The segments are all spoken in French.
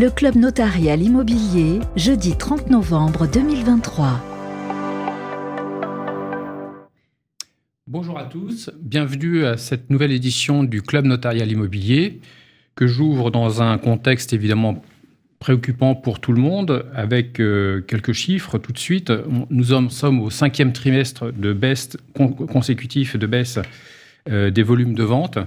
Le Club Notarial Immobilier, jeudi 30 novembre 2023. Bonjour à tous, bienvenue à cette nouvelle édition du Club Notarial Immobilier que j'ouvre dans un contexte évidemment préoccupant pour tout le monde, avec euh, quelques chiffres tout de suite. Nous sommes au cinquième trimestre de baisse consécutif de baisse euh, des volumes de vente.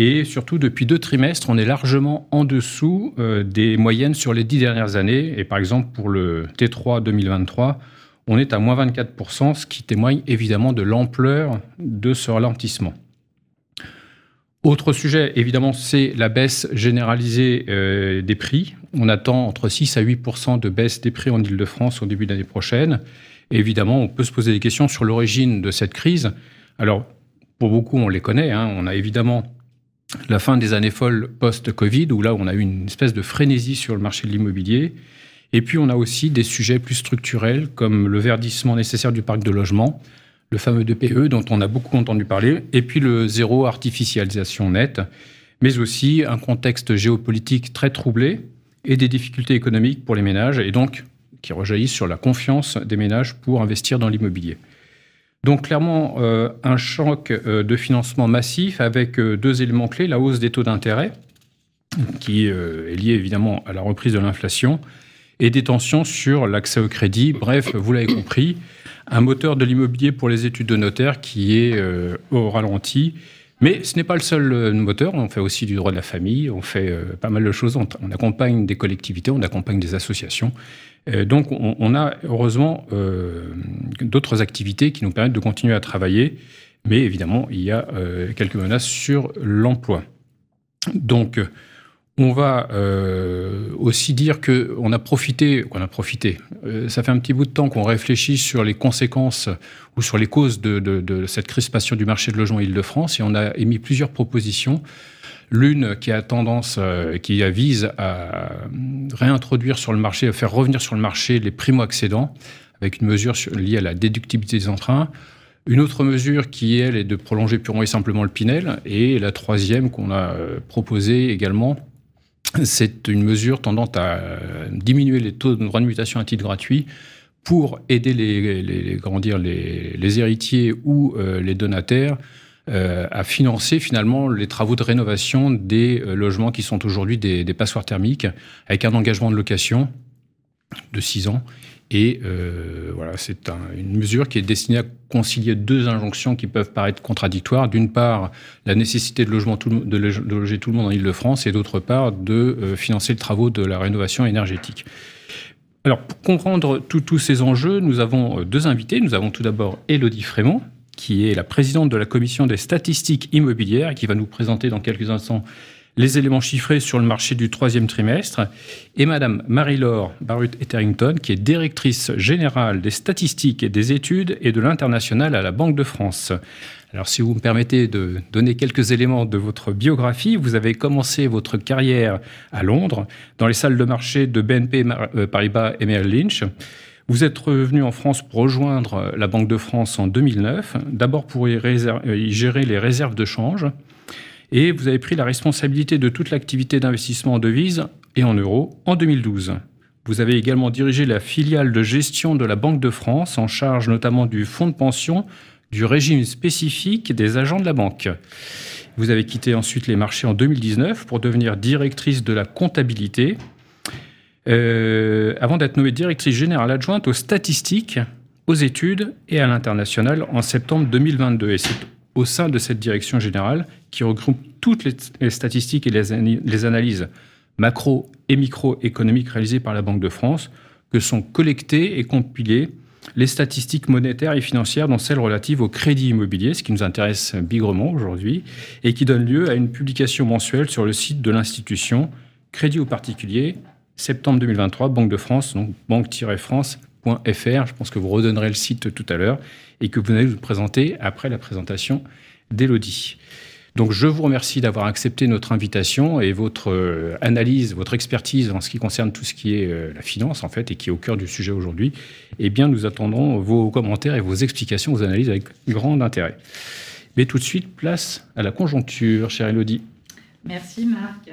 Et surtout, depuis deux trimestres, on est largement en dessous euh, des moyennes sur les dix dernières années. Et par exemple, pour le T3 2023, on est à moins 24%, ce qui témoigne évidemment de l'ampleur de ce ralentissement. Autre sujet, évidemment, c'est la baisse généralisée euh, des prix. On attend entre 6 à 8% de baisse des prix en Ile-de-France au début d'année prochaine. évidemment, on peut se poser des questions sur l'origine de cette crise. Alors, pour beaucoup, on les connaît. Hein. On a évidemment la fin des années folles post-Covid, où là, on a eu une espèce de frénésie sur le marché de l'immobilier. Et puis, on a aussi des sujets plus structurels, comme le verdissement nécessaire du parc de logement, le fameux DPE dont on a beaucoup entendu parler, et puis le zéro artificialisation nette, mais aussi un contexte géopolitique très troublé et des difficultés économiques pour les ménages, et donc qui rejaillissent sur la confiance des ménages pour investir dans l'immobilier. Donc clairement, euh, un choc euh, de financement massif avec euh, deux éléments clés, la hausse des taux d'intérêt, qui est liée évidemment à la reprise de l'inflation, et des tensions sur l'accès au crédit. Bref, vous l'avez compris, un moteur de l'immobilier pour les études de notaire qui est au ralenti. Mais ce n'est pas le seul moteur, on fait aussi du droit de la famille, on fait pas mal de choses, on, accompagne des collectivités, on accompagne des associations. Euh, donc on, a heureusement euh, d'autres activités qui nous permettent de continuer à travailler, mais évidemment il y a euh, quelques menaces sur l'emploi. Donc on va aussi dire qu'on a profité, qu'on a profité. ça fait un petit bout de temps qu'on réfléchit sur les conséquences ou sur les causes de, de cette crispation du marché de logement Île-de-France et on a émis plusieurs propositions L'une qui a tendance, euh, qui vise à réintroduire sur le marché, à faire revenir sur le marché les primo-accédants, avec une mesure liée à la déductibilité des emprunts. Une autre mesure qui, elle, est de prolonger purement et simplement le Pinel. Et la troisième qu'on a euh, proposée également, c'est une mesure tendant à euh, diminuer les taux de droit de mutation à titre gratuit pour aider les, les, héritiers ou les donataires à financer finalement les travaux de rénovation des euh, logements qui sont aujourd'hui des, passoires thermiques, avec un engagement de location de 6 ans. Et euh, voilà, c'est une mesure qui est destinée à concilier deux injonctions qui peuvent paraître contradictoires. D'une part, la nécessité de, logement de, loger tout le monde en Ile-de-France, et d'autre part, de financer les travaux de la rénovation énergétique. Alors, pour comprendre tous ces enjeux, nous avons deux invités. Nous avons tout d'abord Élodie Frémont, qui est la présidente de la commission des statistiques immobilières qui va nous présenter dans quelques instants les éléments chiffrés sur le marché du troisième trimestre, et Madame Marie-Laure Barut-Etherington, qui est directrice générale des statistiques et des études et de l'international à la Banque de France. Alors, si vous me permettez de donner quelques éléments de votre biographie, vous avez commencé votre carrière à Londres, dans les salles de marché de BNP euh, Paribas et Merrill Lynch. Vous êtes revenu en France pour rejoindre la Banque de France en 2009, d'abord pour y, gérer les réserves de change, et vous avez pris la responsabilité de toute l'activité d'investissement en devises et en euros en 2012. Vous avez également dirigé la filiale de gestion de la Banque de France, en charge notamment du fonds de pension, du régime spécifique des agents de la banque. Vous avez quitté ensuite les marchés en 2019 pour devenir directrice de la comptabilité euh, avant d'être nommée directrice générale adjointe aux statistiques, aux études et à l'international en septembre 2022. Et c'est au sein de cette direction générale qui regroupe toutes les, statistiques et les, les analyses macro et microéconomiques réalisées par la Banque de France que sont collectées et compilées les statistiques monétaires et financières, dont celles relatives au crédit immobilier, ce qui nous intéresse bigrement aujourd'hui, et qui donne lieu à une publication mensuelle sur le site de l'institution Crédit aux particuliers, septembre 2023, Banque de France, donc banque-france.fr. Je pense que vous redonnerez le site tout à l'heure et que vous allez vous présenter après la présentation d'Elodie. Donc je vous remercie d'avoir accepté notre invitation et votre euh, analyse, votre expertise en ce qui concerne tout ce qui est euh, la finance en fait et qui est au cœur du sujet aujourd'hui. Eh bien, nous attendrons vos commentaires et vos explications, vos analyses avec grand intérêt. Mais tout de suite, place à la conjoncture, chère Elodie. Merci Marc.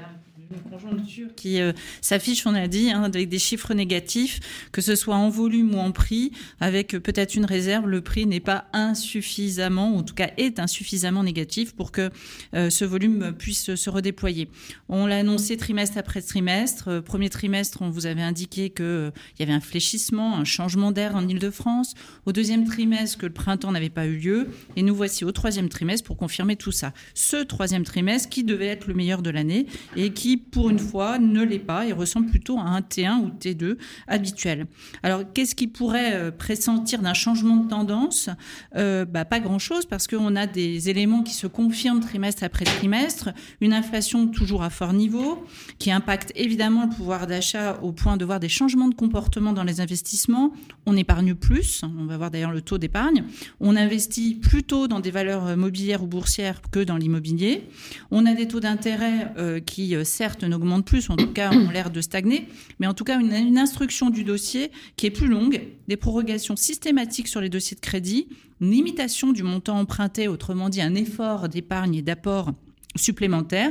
Une conjoncture qui euh, s'affiche, on a dit, hein, avec des chiffres négatifs, que ce soit en volume ou en prix, avec peut-être une réserve, le prix n'est pas insuffisamment, ou en tout cas est insuffisamment négatif pour que euh, ce volume puisse se redéployer. On l'a annoncé trimestre après trimestre. Euh, premier trimestre, on vous avait indiqué qu'il y avait un fléchissement, un changement d'air en Ile-de-France. Au deuxième trimestre, que le printemps n'avait pas eu lieu. Et nous voici au troisième trimestre pour confirmer tout ça. Ce troisième trimestre qui devait être le meilleur de l'année et qui, pour une fois, ne l'est pas et ressemble plutôt à un T1 ou T2 habituel. Alors, qu'est-ce qui pourrait euh, pressentir d'un changement de tendance? Euh, bah, Pas grand-chose parce qu'on a des éléments qui se confirment trimestre après trimestre. Une inflation toujours à fort niveau qui impacte évidemment le pouvoir d'achat au point de voir des changements de comportement dans les investissements. On épargne plus, on va voir d'ailleurs le taux d'épargne. On investit plutôt dans des valeurs mobilières ou boursières que dans l'immobilier. On a des taux d'intérêt euh, qui, euh, certes, n'augmentent plus, en tout cas ont l'air de stagner, mais en tout cas une, une instruction du dossier qui est plus longue, des prorogations systématiques sur les dossiers de crédit, une limitation du montant emprunté, autrement dit un effort d'épargne et d'apport supplémentaire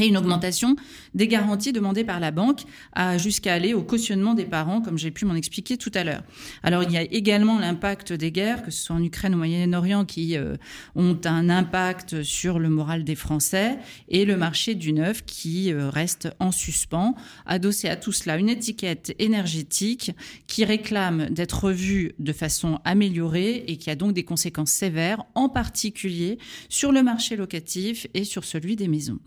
et une augmentation des garanties demandées par la banque jusqu'à aller au cautionnement des parents, comme j'ai pu m'en expliquer tout à l'heure. Alors il y a également l'impact des guerres, que ce soit en Ukraine ou au Moyen-Orient, qui euh, ont un impact sur le moral des Français, et le marché du neuf qui euh, reste en suspens. Adossé à tout cela, une étiquette énergétique qui réclame d'être revue de façon améliorée et qui a donc des conséquences sévères, en particulier sur le marché locatif et sur celui des maisons.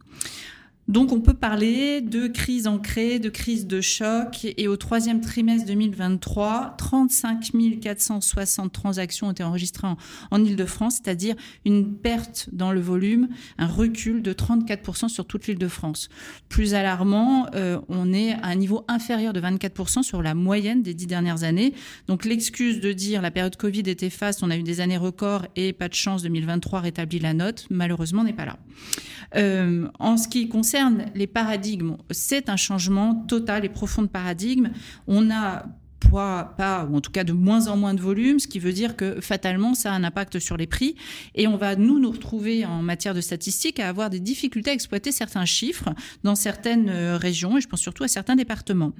Donc on peut parler de crise ancrée, de crise de choc. Et au troisième trimestre 2023, 35 460 transactions ont été enregistrées en, Ile-de-France, c'est-à-dire une perte dans le volume, un recul de 34% sur toute l'Île-de-France. Plus alarmant, euh, on est à un niveau inférieur de 24% sur la moyenne des dix dernières années. Donc l'excuse de dire la période Covid était faste, on a eu des années records et pas de chance, 2023 rétablit la note, malheureusement n'est pas là. Euh, en ce qui concerne les paradigmes, c'est un changement total et profond de paradigme. On a pas, ou en tout cas de moins en moins de volume, ce qui veut dire que fatalement, ça a un impact sur les prix. Et on va, nous, nous retrouver en matière de statistiques à avoir des difficultés à exploiter certains chiffres dans certaines euh, régions, et je pense surtout à certains départements.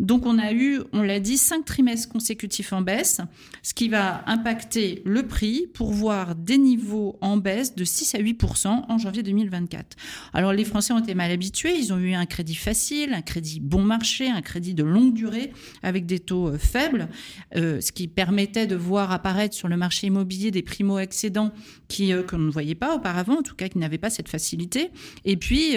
Donc on a eu, on l'a dit, cinq trimestres consécutifs en baisse, ce qui va impacter le prix pour voir des niveaux en baisse de 6 à 8% en janvier 2024. Alors les Français ont été mal habitués, ils ont eu un crédit facile, un crédit bon marché, un crédit de longue durée avec des taux euh, faibles, euh, ce qui permettait de voir apparaître sur le marché immobilier des primo-excédents qui euh, qu'on ne voyait pas auparavant, en tout cas qui n'avaient pas cette facilité. Et puis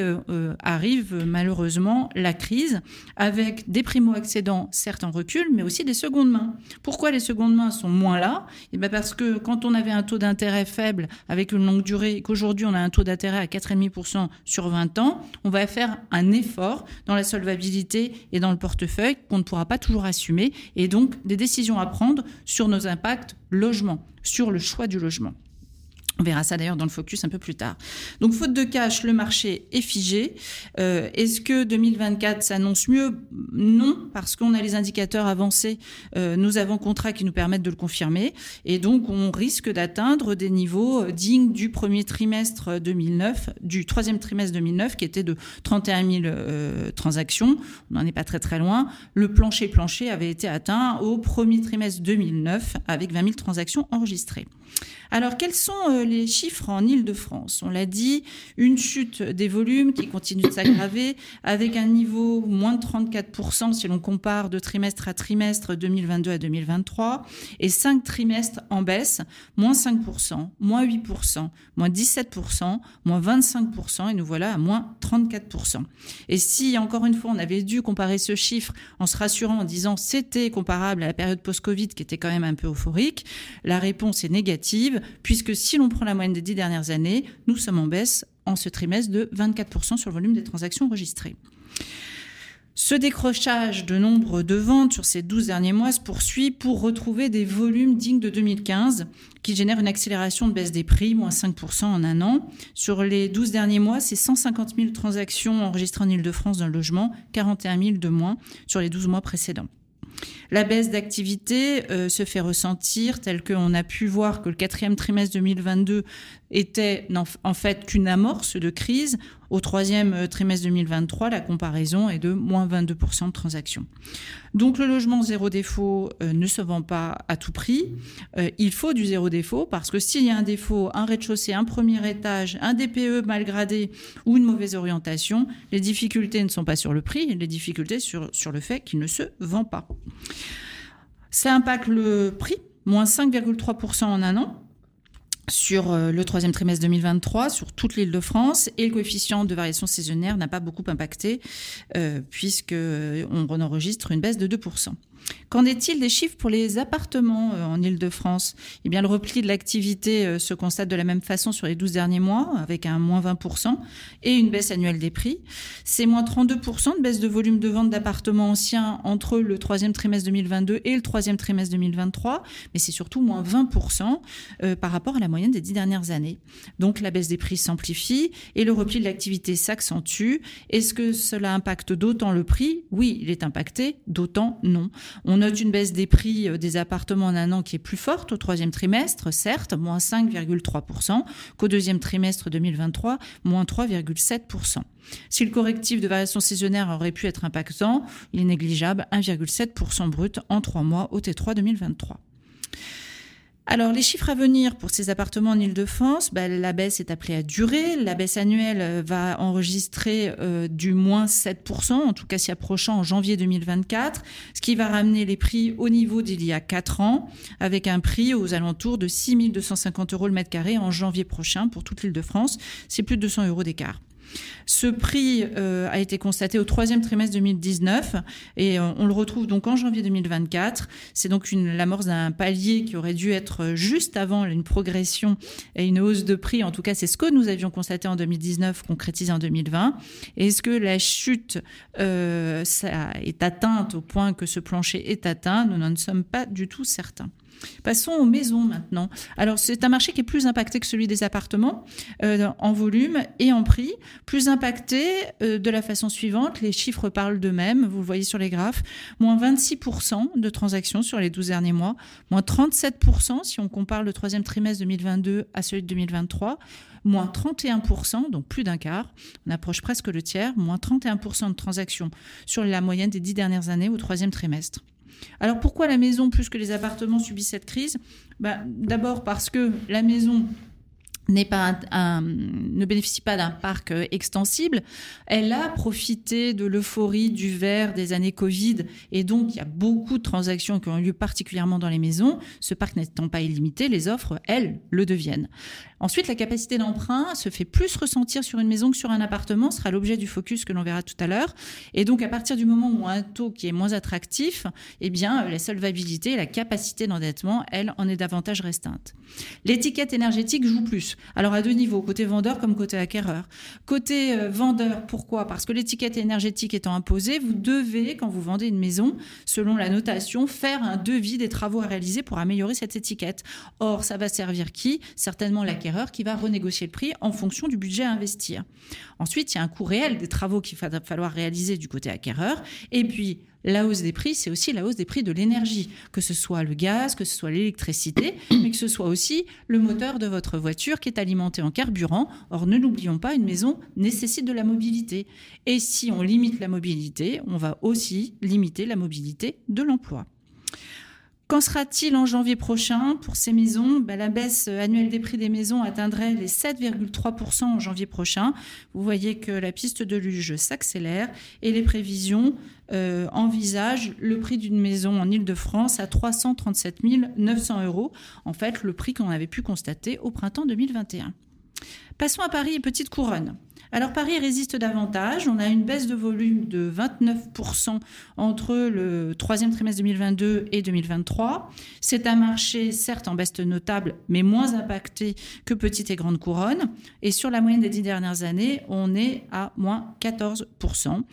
arrive malheureusement la crise avec des primo-excédents certes en recul, mais aussi des secondes mains. Pourquoi les secondes mains sont moins là? Eh bien parce que quand on avait un taux d'intérêt faible avec une longue durée, et qu'aujourd'hui on a un taux d'intérêt à 4,5% sur 20 ans, on va faire un effort dans la solvabilité et dans le portefeuille qu'on ne pourra pas toujours assumer et donc des décisions à prendre sur nos impacts logement, sur le choix du logement. On verra ça d'ailleurs dans le focus un peu plus tard. Donc faute de cash, le marché est figé. Euh, est-ce que 2024 s'annonce mieux? Non, parce qu'on a les indicateurs avancés, euh, nous avons contrats qui nous permettent de le confirmer, et donc on risque d'atteindre des niveaux euh, dignes du premier trimestre 2009, du troisième trimestre 2009, qui était de 31 000 transactions. On n'en est pas très très loin. Le plancher plancher avait été atteint au premier trimestre 2009 avec 20 000 transactions enregistrées. Alors, quels sont euh, les chiffres en Ile-de-France? On l'a dit, une chute des volumes qui continue de s'aggraver, avec un niveau moins de 34% si l'on compare de trimestre à trimestre 2022 à 2023, et cinq trimestres en baisse, moins 5%, moins 8%, moins 17%, moins 25%, et nous voilà à moins 34%. Et si, encore une fois, on avait dû comparer ce chiffre en se rassurant en disant c'était comparable à la période post-Covid qui était quand même un peu euphorique, la réponse est négative puisque si l'on prend la moyenne des dix dernières années, nous sommes en baisse en ce trimestre de 24% sur le volume des transactions enregistrées. Ce décrochage de nombre de ventes sur ces 12 derniers mois se poursuit pour retrouver des volumes dignes de 2015 qui génèrent une accélération de baisse des prix, moins 5% en un an. Sur les 12 derniers mois, c'est 150 000 transactions enregistrées en Ile-de-France dans le logement, 41 000 de moins sur les 12 mois précédents. La baisse d'activité euh, se fait ressentir, tel qu'on a pu voir que le quatrième trimestre 2022 était en fait qu'une amorce de crise. Au troisième euh, trimestre 2023, la comparaison est de moins 22% de transactions. Donc le logement zéro défaut euh, ne se vend pas à tout prix. Euh, il faut du zéro défaut parce que s'il y a un défaut, un rez-de-chaussée, un premier étage, un DPE mal gradé ou une mauvaise orientation, les difficultés ne sont pas sur le prix, les difficultés sur, sur le fait qu'il ne se vend pas. Ça impacte le prix, moins 5,3% en un an sur euh, le troisième trimestre 2023 sur toute l'île de France et le coefficient de variation saisonnière n'a pas beaucoup impacté euh, puisque on enregistre une baisse de 2%. Qu'en est-il des chiffres pour les appartements euh, en Ile-de-France? Eh bien, le repli de l'activité euh, se constate de la même façon sur les 12 derniers mois, avec un moins 20% et une baisse annuelle des prix. C'est moins 32% de baisse de volume de vente d'appartements anciens entre le troisième trimestre 2022 et le troisième trimestre 2023, mais c'est surtout moins 20% euh, par rapport à la moyenne des dix dernières années. Donc, la baisse des prix s'amplifie et le repli de l'activité s'accentue. Est-ce que cela impacte d'autant le prix? Oui, il est impacté, d'autant non. On note une baisse des prix euh, des appartements en un an qui est plus forte au troisième trimestre, certes, moins 5,3%, qu'au deuxième trimestre 2023, moins 3,7%. Si le correctif de variation saisonnière aurait pu être impactant, il est négligeable, 1,7% brut en trois mois au T3 2023. Alors, les chiffres à venir pour ces appartements en Ile-de-France, bah, la baisse est appelée à durer. La baisse annuelle euh, va enregistrer euh, du moins 7%, en tout cas s'y approchant en janvier 2024, ce qui va ramener les prix au niveau d'il y a 4 ans, avec un prix aux alentours de 6 250 euros le mètre carré en janvier prochain pour toute l'Île-de-France. C'est plus de 200 euros d'écart. Ce prix euh, a été constaté au troisième trimestre 2019 et euh, on le retrouve donc en janvier 2024. C'est donc l'amorce d'un palier qui aurait dû être juste avant une progression et une hausse de prix. En tout cas, c'est ce que nous avions constaté en 2019, concrétisé en 2020. est-ce que la chute euh, est atteinte au point que ce plancher est atteint? Nous n'en sommes pas du tout certains. Passons aux maisons maintenant. Alors c'est un marché qui est plus impacté que celui des appartements euh, en volume et en prix. Plus impacté euh, de la façon suivante, les chiffres parlent d'eux-mêmes, vous le voyez sur les graphes, moins 26% de transactions sur les 12 derniers mois, moins 37% si on compare le troisième trimestre 2022 à celui de 2023, moins 31%, donc plus d'un quart, on approche presque le tiers, moins 31% de transactions sur la moyenne des dix dernières années au troisième trimestre. Alors pourquoi la maison plus que les appartements subit cette crise? Bah, D'abord parce que la maison ne bénéficie pas d'un parc euh, extensible. Elle a profité de l'euphorie du verre des années Covid et donc il y a beaucoup de transactions qui ont lieu particulièrement dans les maisons. Ce parc n'étant pas illimité, les offres, elles, le deviennent. Ensuite, la capacité d'emprunt se fait plus ressentir sur une maison que sur un appartement, sera l'objet du focus que l'on verra tout à l'heure. Et donc, à partir du moment où un taux qui est moins attractif, eh bien, la solvabilité, la capacité d'endettement, elle, en est davantage restreinte. L'étiquette énergétique joue plus. Alors, à deux niveaux, côté vendeur comme côté acquéreur. Côté euh, vendeur, pourquoi? Parce que l'étiquette énergétique étant imposée, vous devez, quand vous vendez une maison, selon la notation, faire un devis des travaux à réaliser pour améliorer cette étiquette. Or, ça va servir qui? Certainement l'acquéreur qui va renégocier le prix en fonction du budget à investir. Ensuite, il y a un coût réel des travaux qu'il va falloir réaliser du côté acquéreur. Et puis, la hausse des prix, c'est aussi la hausse des prix de l'énergie, que ce soit le gaz, que ce soit l'électricité, mais que ce soit aussi le moteur de votre voiture qui est alimenté en carburant. Or, ne l'oublions pas, une maison nécessite de la mobilité. Et si on limite la mobilité, on va aussi limiter la mobilité de l'emploi. Qu'en sera-t-il en janvier prochain pour ces maisons? Ben, La baisse annuelle des prix des maisons atteindrait les 7,3% en janvier prochain. Vous voyez que la piste de luge s'accélère et les prévisions euh, envisagent le prix d'une maison en Ile-de-France à 337 900 euros. En fait, le prix qu'on avait pu constater au printemps 2021. Passons à Paris et Petite Couronne. Alors Paris résiste davantage. On a une baisse de volume de 29% entre le troisième trimestre 2022 et 2023. C'est un marché certes en baisse notable, mais moins impacté que Petite et Grande Couronne. Et sur la moyenne des dix dernières années, on est à moins 14%.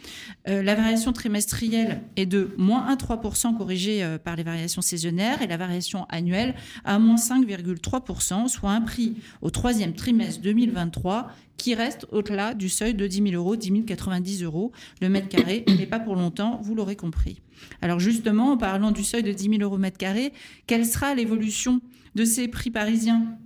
Euh, la variation trimestrielle est de moins 1,3% corrigée euh, par les variations saisonnières et la variation annuelle à moins 5,3%, soit un prix au troisième trimestre 2023 qui reste au-delà du seuil de 10 000 euros, 10 090 euros le mètre carré, mais pas pour longtemps, vous l'aurez compris. Alors justement, en parlant du seuil de 10 000 euros mètre carré, quelle sera l'évolution de ces prix parisiens?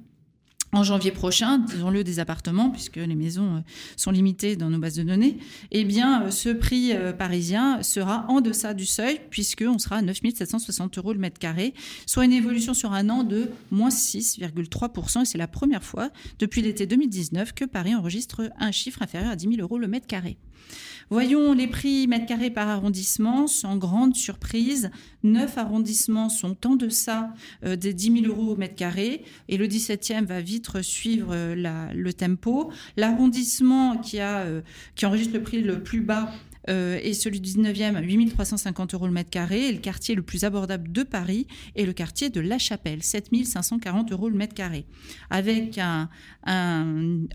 En janvier prochain, disons-le des appartements, puisque les maisons euh, sont limitées dans nos bases de données, eh bien, euh, ce prix euh, parisien sera en deçà du seuil, puisqu'on sera à 9 760 euros le mètre carré, soit une évolution sur un an de moins 6,3%. Et c'est la première fois depuis l'été 2019 que Paris enregistre un chiffre inférieur à 10 000 euros le mètre carré. Voyons les prix mètre carré par arrondissement. Sans grande surprise, neuf arrondissements sont en deçà euh, des 10 000 euros au mètre carré et le 17e va vite suivre euh, le tempo. L'arrondissement euh, qui enregistre le prix le plus bas euh, et celui du 19e, 8350 euros le mètre carré. Et le quartier le plus abordable de Paris est le quartier de La Chapelle, 7540 euros le mètre carré. Avec un,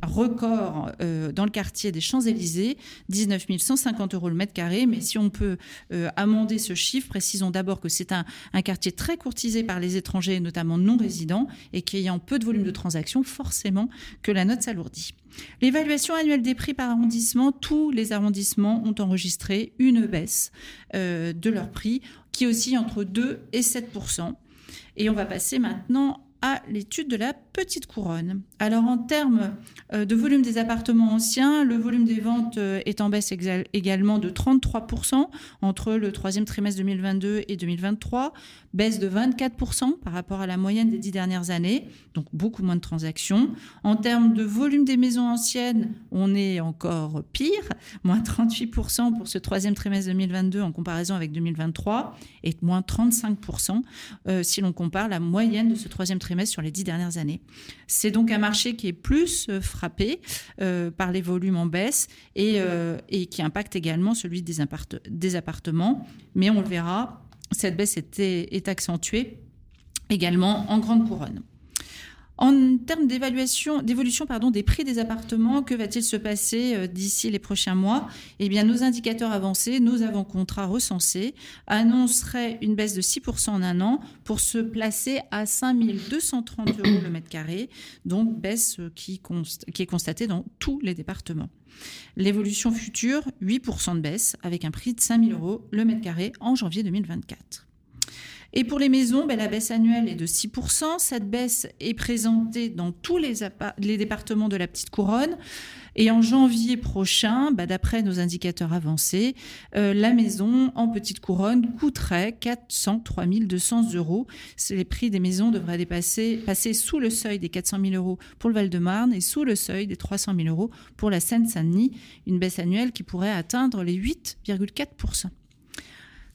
record euh, dans le quartier des Champs-Élysées, 19 150 euros le mètre carré. Mais si on peut euh, amender ce chiffre, précisons d'abord que c'est un, un quartier très courtisé par les étrangers, notamment non résidents, et qui ayant peu de volume de transactions, forcément que la note s'alourdit. L'évaluation annuelle des prix par arrondissement, tous les arrondissements ont enregistré une baisse euh, de leur prix qui oscille entre 2 et 7% Et on va passer maintenant à l'étude de la petite couronne. Alors en termes euh, de volume des appartements anciens, le volume des ventes euh, est en baisse également de 33% entre le troisième trimestre 2022 et 2023, baisse de 24% par rapport à la moyenne des dix dernières années, donc beaucoup moins de transactions. En termes de volume des maisons anciennes, on est encore pire, moins 38% pour ce troisième trimestre 2022 en comparaison avec 2023 et moins 35% euh, si l'on compare la moyenne de ce troisième trimestre sur les dix dernières années. C'est donc un marché qui est plus euh, frappé euh, par les volumes en baisse et, et qui impacte également celui des, des appartements, mais on le verra, cette baisse est accentuée également en grande couronne. En termes d'évolution des prix des appartements, que va-t-il se passer euh, d'ici les prochains mois? Eh bien, nos indicateurs avancés, nos avant-contrats recensés annonceraient une baisse de 6% en un an pour se placer à 5 230 euros le mètre carré, donc baisse qui, qui est constatée dans tous les départements. L'évolution future, 8% de baisse avec un prix de 5 000 euros le mètre carré en janvier 2024. Et pour les maisons, ben, la baisse annuelle est de 6%. Cette baisse est présentée dans tous les, départements de la petite couronne. Et en janvier prochain, ben, d'après nos indicateurs avancés, euh, la maison en petite couronne coûterait 403 200 euros. Les prix des maisons devraient dépasser, passer sous le seuil des 400 000 euros pour le Val-de-Marne et sous le seuil des 300 000 euros pour la Seine-Saint-Denis. Une baisse annuelle qui pourrait atteindre les 8,4%.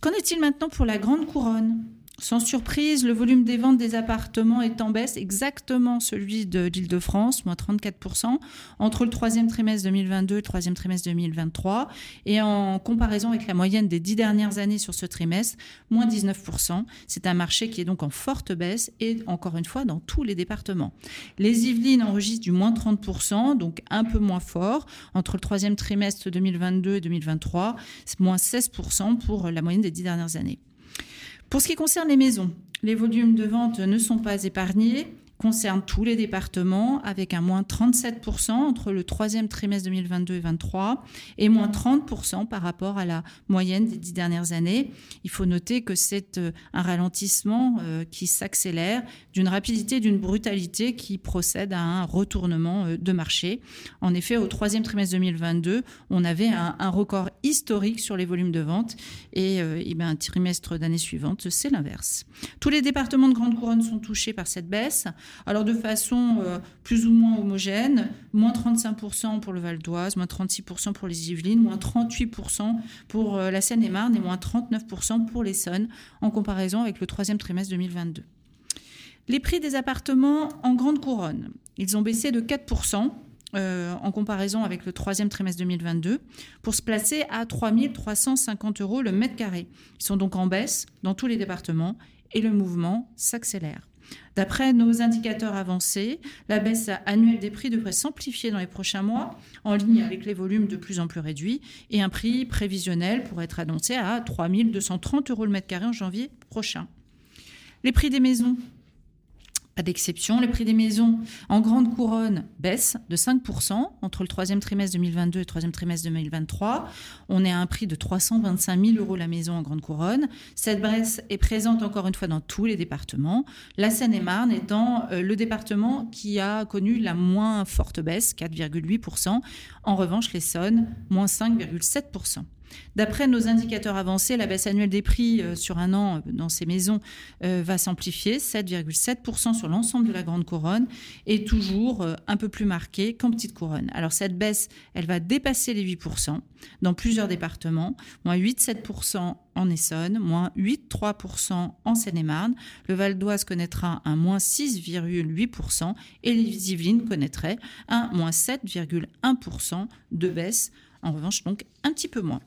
Qu'en est-il maintenant pour la grande couronne? Sans surprise, le volume des ventes des appartements est en baisse, exactement celui de l'Île-de-France, moins 34%, entre le troisième trimestre 2022 et le troisième trimestre 2023. Et en comparaison avec la moyenne des dix dernières années sur ce trimestre, moins 19%. C'est un marché qui est donc en forte baisse et encore une fois dans tous les départements. Les Yvelines enregistrent du moins 30%, donc un peu moins fort. Entre le troisième trimestre 2022 et 2023, c'est moins 16% pour la moyenne des dix dernières années. Pour ce qui concerne les maisons, les volumes de vente ne sont pas épargnés concerne tous les départements avec un moins 37% entre le troisième trimestre 2022 et 2023 et moins 30% par rapport à la moyenne des dix dernières années. Il faut noter que c'est euh, un ralentissement euh, qui s'accélère d'une rapidité, d'une brutalité qui procède à un retournement euh, de marché. En effet, au troisième trimestre 2022, on avait un, record historique sur les volumes de vente et, et bien, un trimestre d'année suivante, c'est l'inverse. Tous les départements de Grande Couronne sont touchés par cette baisse. Alors de façon euh, plus ou moins homogène, moins 35% pour le Val d'Oise, moins 36% pour les Yvelines, moins 38% pour euh, la Seine-et-Marne et moins 39% pour l'Essonne en comparaison avec le troisième trimestre 2022. Les prix des appartements en grande couronne, ils ont baissé de 4%. Euh, en comparaison avec le troisième trimestre 2022, pour se placer à 3 350 euros le mètre carré. Ils sont donc en baisse dans tous les départements et le mouvement s'accélère. D'après nos indicateurs avancés, la baisse annuelle des prix devrait s'amplifier dans les prochains mois, en ligne avec les volumes de plus en plus réduits, et un prix prévisionnel pourrait être annoncé à 3 230 euros le mètre carré en janvier prochain. Les prix des maisons Pas d'exception, les prix des maisons en grande couronne baissent de 5% entre le troisième trimestre 2022 et le troisième trimestre 2023. On est à un prix de 325 000 euros la maison en grande couronne. Cette baisse est présente encore une fois dans tous les départements. La Seine-et-Marne étant euh, le département qui a connu la moins forte baisse, 4,8%. En revanche, l'Essonne, moins 5,7%. D'après nos indicateurs avancés, la baisse annuelle des prix euh, sur un an euh, dans ces maisons euh, va s'amplifier, 7,7% sur l'ensemble de la Grande Couronne, et toujours un peu plus marquée qu'en Petite Couronne. Alors cette baisse, elle va dépasser les 8% dans plusieurs départements, moins 8,7% en Essonne, moins 8,3% en Seine-et-Marne. Le Val d'Oise connaîtra un moins 6,8% et les Yvelines connaîtraient un moins 7,1% de baisse. En revanche, donc un petit peu moins.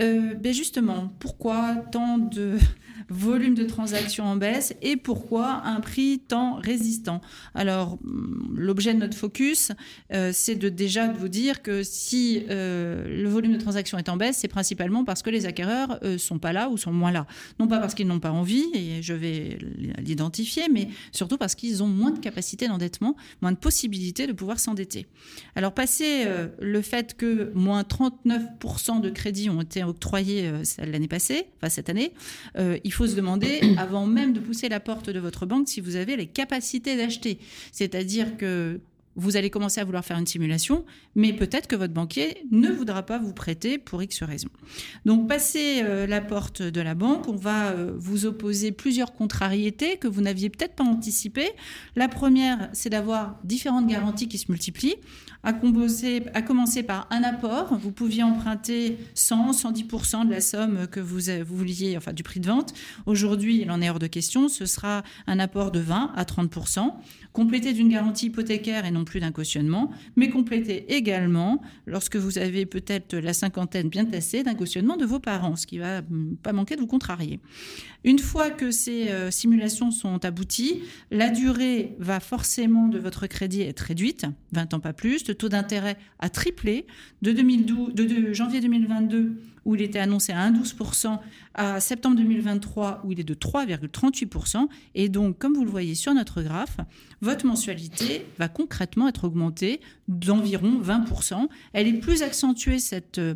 Euh, ben justement, pourquoi tant de volume de transactions en baisse et pourquoi un prix tant résistant? Alors, hum, l'objet de notre focus, euh, c'est de déjà de vous dire que si euh, le volume de transactions est en baisse, c'est principalement parce que les acquéreurs sont pas là ou sont moins là. Non pas parce qu'ils n'ont pas envie, et je vais l'identifier, mais surtout parce qu'ils ont moins de capacité d'endettement, moins de possibilités de pouvoir s'endetter. Alors, passer le fait que moins 39% de crédits ont été octroyés l'année passée, enfin cette année, il faut faut se demander, avant même de pousser la porte de votre banque, si vous avez les capacités d'acheter. C'est-à-dire que vous allez commencer à vouloir faire une simulation, mais peut-être que votre banquier ne voudra pas vous prêter pour X raison. Donc, passez euh, la porte de la banque, on va euh, vous opposer plusieurs contrariétés que vous n'aviez peut-être pas anticipées. La première, c'est d'avoir différentes garanties qui se multiplient à, commencer par un apport. Vous pouviez emprunter 100, 110% de la somme que vous, vous vouliez, enfin du prix de vente. Aujourd'hui, il en est hors de question. Ce sera un apport de 20 à 30%, complété d'une garantie hypothécaire et non plus d'un cautionnement, mais complété également, lorsque vous avez peut-être la cinquantaine bien tassée, d'un cautionnement de vos parents, ce qui va pas manquer de vous contrarier. Une fois que ces euh, simulations sont abouties, la durée va forcément de votre crédit être réduite, 20 ans pas plus. Le taux d'intérêt a triplé de, 2012, de, janvier 2022 où il était annoncé à 1,12% à septembre 2023 où il est de 3,38%. Et donc, comme vous le voyez sur notre graphe, votre mensualité va concrètement être augmentée d'environ 20%. Elle est plus accentuée, cette euh,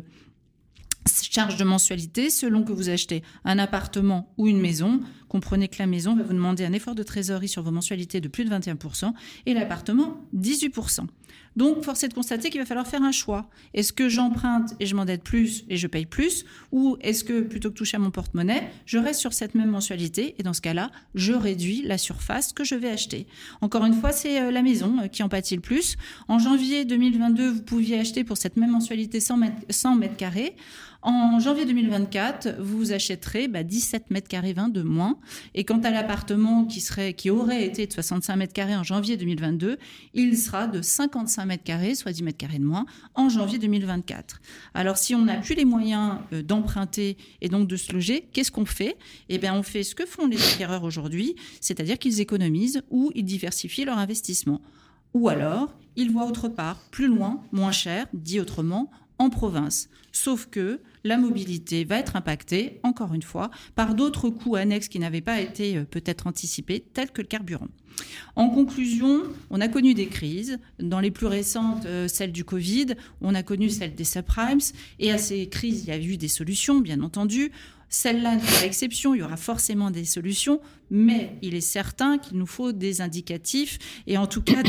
charge de mensualité selon que vous achetez un appartement ou une maison. Comprenez que la maison va vous demander un effort de trésorerie sur vos mensualités de plus de 21% et l'appartement 18%. Donc, force est de constater qu'il va falloir faire un choix. Est-ce que j'emprunte et je m'endette plus et je paye plus Ou est-ce que, plutôt que toucher à mon porte-monnaie, je reste sur cette même mensualité et dans ce cas-là, je réduis la surface que je vais acheter Encore une fois, c'est euh, la maison euh, qui en pâtit le plus. En janvier 2022, vous pouviez acheter pour cette même mensualité 100 mètres, carrés. En janvier 2024, vous achèterez 17 bah, mètres carrés 20 de moins. Et quant à l'appartement qui, aurait été de 65 mètres carrés en janvier 2022, il sera de 55 mètres carrés, soit 10 mètres carrés de moins, en janvier 2024. Alors si on n'a plus les moyens euh, d'emprunter et donc de se loger, qu'est-ce qu'on fait? Eh bien, on fait ce que font les acquéreurs aujourd'hui, c'est-à-dire qu'ils économisent ou ils diversifient leur investissement. Ou alors, ils voient autre part, plus loin, moins cher, dit autrement, en province. Sauf que la mobilité va être impactée, encore une fois, par d'autres coûts annexes qui n'avaient pas été euh, peut-être anticipés, tels que le carburant. En conclusion, on a connu des crises. Dans les plus récentes, euh, celle du Covid, on a connu celle des subprimes. Et à ces crises, il y a eu des solutions, bien entendu. Celle-là n'est pas exception, il y aura forcément des solutions, mais il est certain qu'il nous faut des indicatifs et en tout cas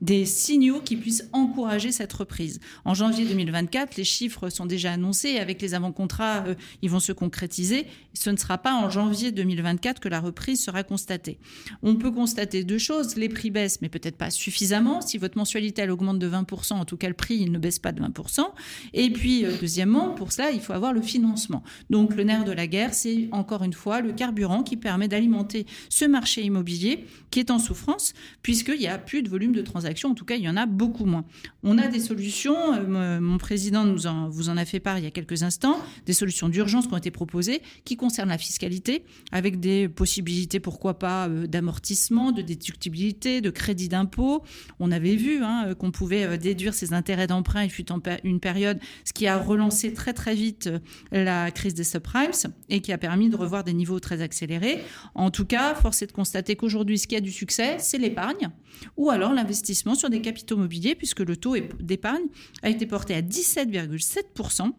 des, signaux qui puissent encourager cette reprise. En janvier 2024, les chiffres sont déjà annoncés. Avec les avant-contrats, euh, ils vont se concrétiser. Ce ne sera pas en janvier 2024 que la reprise sera constatée. On peut constater deux choses. Les prix baissent, mais peut-être pas suffisamment. Si votre mensualité augmente de 20%, en tout cas le prix il ne baisse pas de 20%. Et puis, euh, deuxièmement, pour cela, il faut avoir le financement. Donc, le nerf de la guerre, c'est encore une fois le carburant qui permet d'alimenter ce marché immobilier qui est en souffrance, puisqu'il n'y a plus de volume de transactions en tout cas, il y en a beaucoup moins. On a des solutions. Euh, mon président vous en a fait part il y a quelques instants des solutions d'urgence qui ont été proposées qui concernent la fiscalité, avec des possibilités, pourquoi pas, euh, d'amortissement, de déductibilité, de crédit d'impôt. On avait vu hein, qu'on pouvait déduire ces intérêts d'emprunt, il fut une période, ce qui a relancé très très vite la crise des subprimes et qui a permis de revoir des niveaux très accélérés. En tout cas, force est de constater qu'aujourd'hui, ce qui a du succès, c'est l'épargne ou alors l'investissement sur des capitaux mobiliers, puisque le taux d'épargne a été porté à 17,7%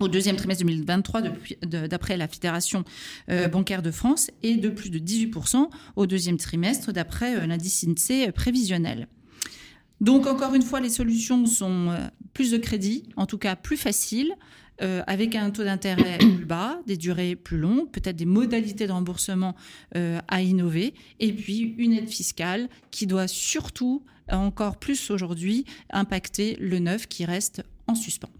au deuxième trimestre 2023 d'après la Fédération euh, bancaire de France et de plus de 18% au deuxième trimestre d'après euh, l'indice INSEE prévisionnel. Donc encore une fois, les solutions sont euh, plus de crédit, en tout cas plus faciles, euh, avec un taux d'intérêt plus bas, des durées plus longues, peut-être des modalités de remboursement euh, à innover, et puis une aide fiscale qui doit surtout, encore plus aujourd'hui, impacter le neuf qui reste en suspens.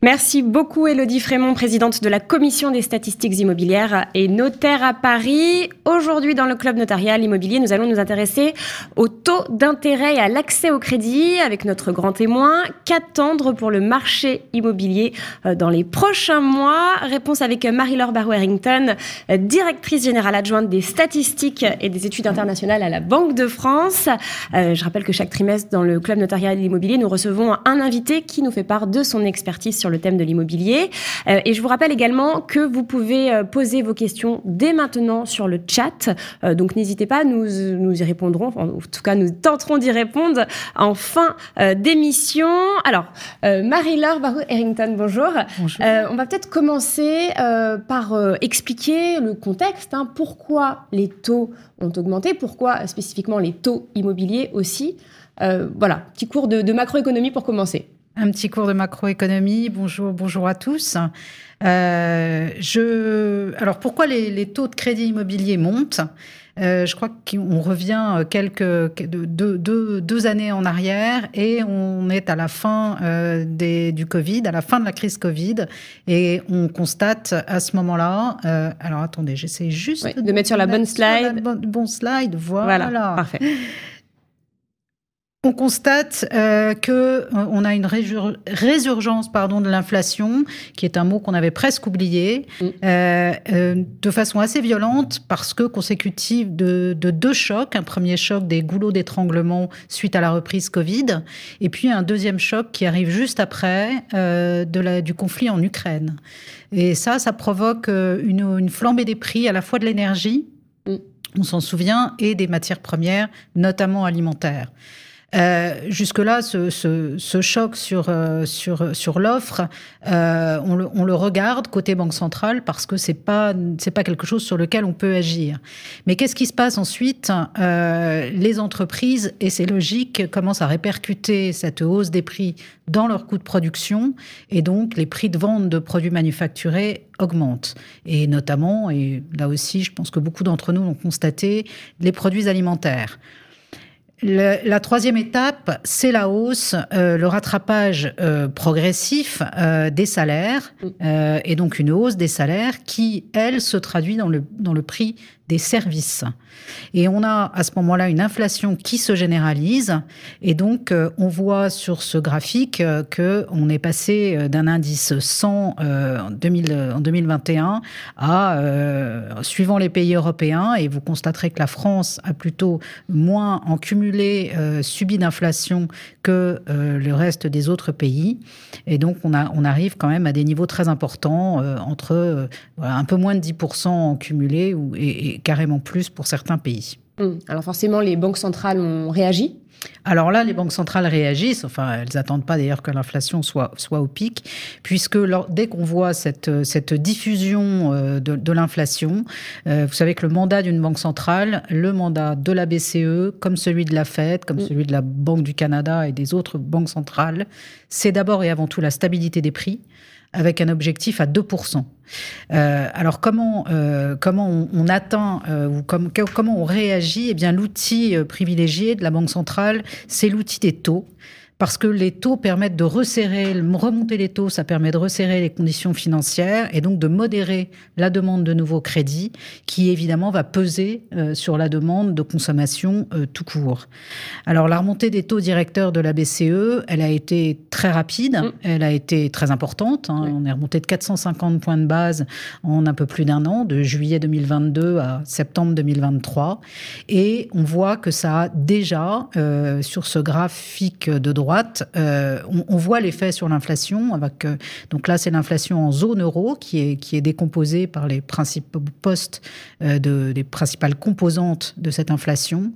Merci beaucoup Elodie Frémont, présidente de la Commission des statistiques immobilières et notaire à Paris. Aujourd'hui dans le club notarial immobilier, nous allons nous intéresser au taux d'intérêt et à l'accès au crédit avec notre grand témoin. Qu'attendre pour le marché immobilier euh, dans les prochains mois? Réponse avec Marie-Laure Barrow-Harrington, euh, directrice générale adjointe des statistiques et des études internationales à la Banque de France. Euh, je rappelle que chaque trimestre dans le club notarial immobilier, nous recevons un invité qui nous fait part de son expertise sur le thème de l'immobilier. Euh, et je vous rappelle également que vous pouvez euh, poser vos questions dès maintenant sur le chat. Euh, donc n'hésitez pas, nous, nous y répondrons. En tout cas, nous tenterons d'y répondre en fin d'émission. Alors, Marie-Laure Barou-Harrington, bonjour. bonjour. on va peut-être commencer par expliquer le contexte. Hein, pourquoi les taux ont augmenté? Pourquoi spécifiquement les taux immobiliers aussi? Voilà, petit cours de macroéconomie pour commencer. Un petit cours de macroéconomie. Bonjour, bonjour à tous. Euh, je... Alors pourquoi les, taux de crédit immobilier montent? Euh, je crois qu'on revient quelques deux, deux, années en arrière et on est à la fin euh, des, du Covid, à la fin de la crise Covid, et on constate à ce moment-là. alors attendez, j'essaie juste de, mettre sur la bonne slide. bon slide, voilà. voilà parfait. On constate euh, que euh, on a une résurgence pardon de l'inflation, qui est un mot qu'on avait presque oublié, mm. euh, euh, de façon assez violente parce que consécutive de, de, deux chocs. Un premier choc des goulots d'étranglement suite à la reprise Covid, et puis un deuxième choc qui arrive juste après de la, du conflit en Ukraine. Et ça, ça provoque une, une flambée des prix à la fois de l'énergie, mm. on s'en souvient, et des matières premières, notamment alimentaires. Euh, Jusque-là, ce, ce, ce, choc sur, euh, sur, sur l'offre, euh, on, le, on, le, regarde côté Banque centrale parce que c'est pas c'est pas quelque chose sur lequel on peut agir. Mais qu'est-ce qui se passe ensuite euh, Les entreprises, et c'est logique, commencent à répercuter cette hausse des prix dans leurs coûts de production et donc les prix de vente de produits manufacturés augmentent. Et notamment, et là aussi, je pense que beaucoup d'entre nous l'ont constaté, les produits alimentaires la troisième étape, c'est la hausse, euh, le rattrapage euh, progressif euh, des salaires, et donc une hausse des salaires qui, elle, se traduit dans le, dans le prix des services. Et on a à ce moment-là une inflation qui se généralise. Et donc, euh, on voit sur ce graphique euh, que on est passé euh, d'un indice 100 en, 2000, en 2021 à, suivant les pays européens, et vous constaterez que la France a plutôt moins en cumulé subi d'inflation que le reste des autres pays. Et donc, on, a, on arrive quand même à des niveaux très importants, entre un peu moins de 10% en cumulé et carrément plus pour certains pays. Hum. Alors forcément, les banques centrales ont réagi. Alors là, les banques centrales réagissent, enfin, elles n'attendent pas d'ailleurs que l'inflation soit, soit au pic, puisque dès qu'on voit cette, cette diffusion euh, de, l'inflation, euh, vous savez que le mandat d'une banque centrale, le mandat de la BCE, comme celui de la Fed, comme hum. celui de la Banque du Canada et des autres banques centrales, c'est d'abord et avant tout la stabilité des prix avec un objectif à 2%. Euh, alors comment, euh, comment on, atteint euh, ou comment on réagit? Eh bien l'outil privilégié de la Banque centrale, c'est l'outil des taux parce que les taux permettent de resserrer, remonter les taux, ça permet de resserrer les conditions financières et donc de modérer la demande de nouveaux crédits, qui évidemment va peser euh, sur la demande de consommation euh, tout court. Alors la remontée des taux directeurs de la BCE, elle a été très rapide, mm. elle a été très importante. Hein. On est remonté de 450 points de base en un peu plus d'un an, de juillet 2022 à septembre 2023, et on voit que ça a déjà, euh, sur ce graphique de droite, euh, on, voit l'effet sur l'inflation. Euh, donc là, c'est l'inflation en zone euro qui est, décomposée par les principaux postes euh, de, des principales composantes de cette inflation.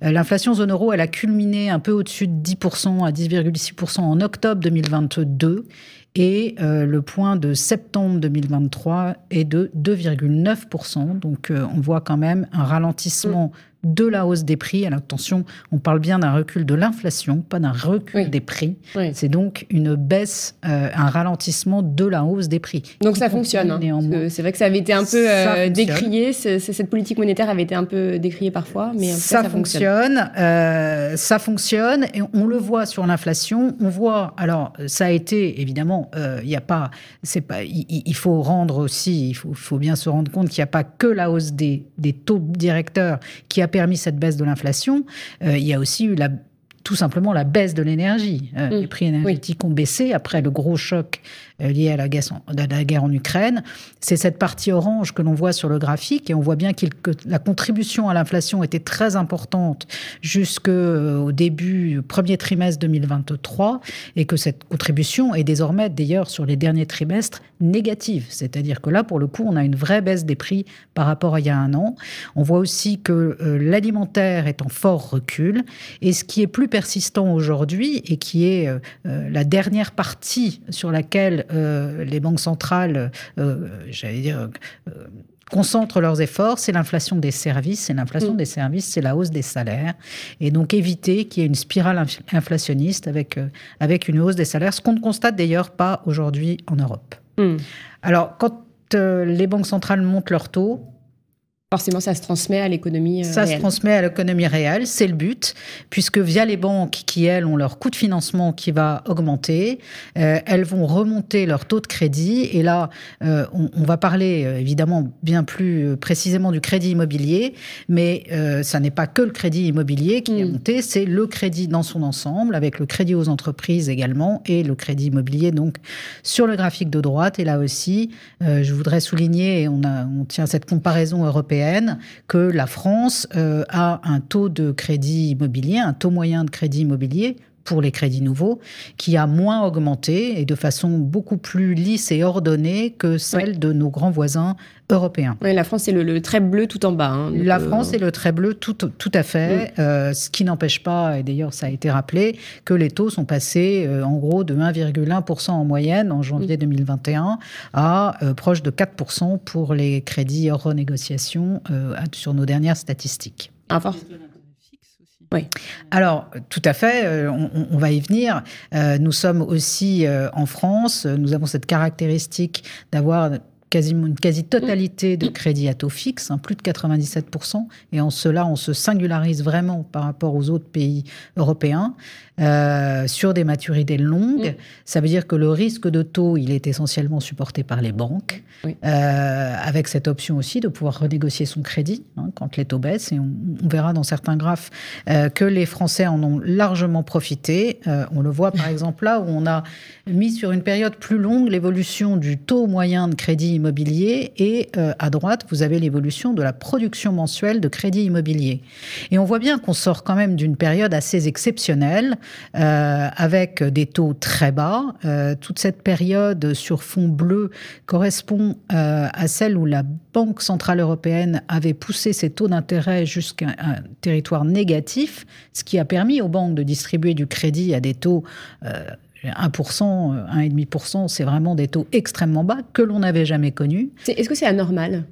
l'inflation zone euro, elle a culminé un peu au-dessus de 10% à 10,6% en octobre 2022 et le point de septembre 2023 est de 2,9%. Donc on voit quand même un ralentissement de la hausse des prix. Alors attention, on parle bien d'un recul de l'inflation, pas d'un recul des prix. C'est donc une baisse, euh, un ralentissement de la hausse des prix. Donc ça fonctionne. Hein. c'est vrai que ça avait été un peu euh, décrié, cette politique monétaire avait été un peu décriée parfois, mais ça, ça, fonctionne. Euh, ça fonctionne et on le voit sur l'inflation. On voit, alors ça a été évidemment, il n'y a pas, c'est pas, il, faut rendre aussi, il faut, faut bien se rendre compte qu'il n'y a pas que la hausse des, des taux directeurs qui a permis cette baisse de l'inflation, euh, il y a aussi eu la tout simplement la baisse de l'énergie. Euh, mm. Les prix énergétiques ont baissé après le gros choc euh, lié à la guerre en, Ukraine. C'est cette partie orange que l'on voit sur le graphique et on voit bien que la contribution à l'inflation était très importante jusqu'au euh, début, premier trimestre 2023 et que cette contribution est désormais d'ailleurs sur les derniers trimestres négative. C'est-à-dire que là, pour le coup, on a une vraie baisse des prix par rapport à il y a un an. On voit aussi que l'alimentaire est en fort recul et ce qui est plus persistant aujourd'hui et qui est euh, euh, la dernière partie sur laquelle euh, les banques centrales, j'allais dire, concentrent leurs efforts, c'est l'inflation des services. Et l'inflation mm. des services, c'est la hausse des salaires. Et donc éviter qu'il y ait une spirale inflationniste avec, avec une hausse des salaires, ce qu'on ne constate d'ailleurs pas aujourd'hui en Europe. Mm. Alors, quand les banques centrales montent leurs taux, Forcément, ça se transmet à l'économie euh, ça réelle. se transmet à l'économie réelle, c'est le but, puisque via les banques qui, elles, ont leur coût de financement qui va augmenter, euh, elles vont remonter leur taux de crédit. Et là, euh, on, va parler évidemment bien plus précisément du crédit immobilier, mais ça n'est pas que le crédit immobilier qui est mm. monté, c'est le crédit dans son ensemble, avec le crédit aux entreprises également, et le crédit immobilier donc sur le graphique de droite. Et là aussi, je voudrais souligner, et on, a, on tient cette comparaison européenne, que la France euh, a un taux de crédit immobilier, un taux moyen de crédit immobilier pour les crédits nouveaux, qui a moins augmenté et de façon beaucoup plus lisse et ordonnée que celle de nos grands voisins européens. Oui, la France, c'est le, trait bleu tout en bas. Hein, la euh, France, c'est le trait bleu tout, tout à fait, mm. euh, ce qui n'empêche pas, et d'ailleurs ça a été rappelé, que les taux sont passés en gros de 1,1% en moyenne en janvier 2021 mm. à proche de 4% pour les crédits hors renégociation sur nos dernières statistiques. Ah, oui. Alors, tout à fait, euh, on, va y venir. Euh, nous sommes aussi euh, en France, nous avons cette caractéristique d'avoir quasiment une quasi-totalité de crédits à taux fixe, hein, plus de 97%, et en cela, on se singularise vraiment par rapport aux autres pays européens. Euh, sur des maturités longues. Mm. Ça veut dire que le risque de taux, il est essentiellement supporté par les banques, euh, avec cette option aussi de pouvoir renégocier son crédit hein, quand les taux baissent. Et on, verra dans certains graphes euh, que les Français en ont largement profité. on le voit par exemple là où on a mis sur une période plus longue l'évolution du taux moyen de crédit immobilier et à droite, vous avez l'évolution de la production mensuelle de crédit immobilier. Et on voit bien qu'on sort quand même d'une période assez exceptionnelle euh, avec des taux très bas. Euh, toute cette période sur fond bleu correspond euh, à celle où la Banque centrale européenne avait poussé ses taux d'intérêt jusqu'à un territoire négatif, ce qui a permis aux banques de distribuer du crédit à des taux 1%, 1,5%, c'est vraiment des taux extrêmement bas que l'on n'avait jamais connus. Est-ce que c'est anormal?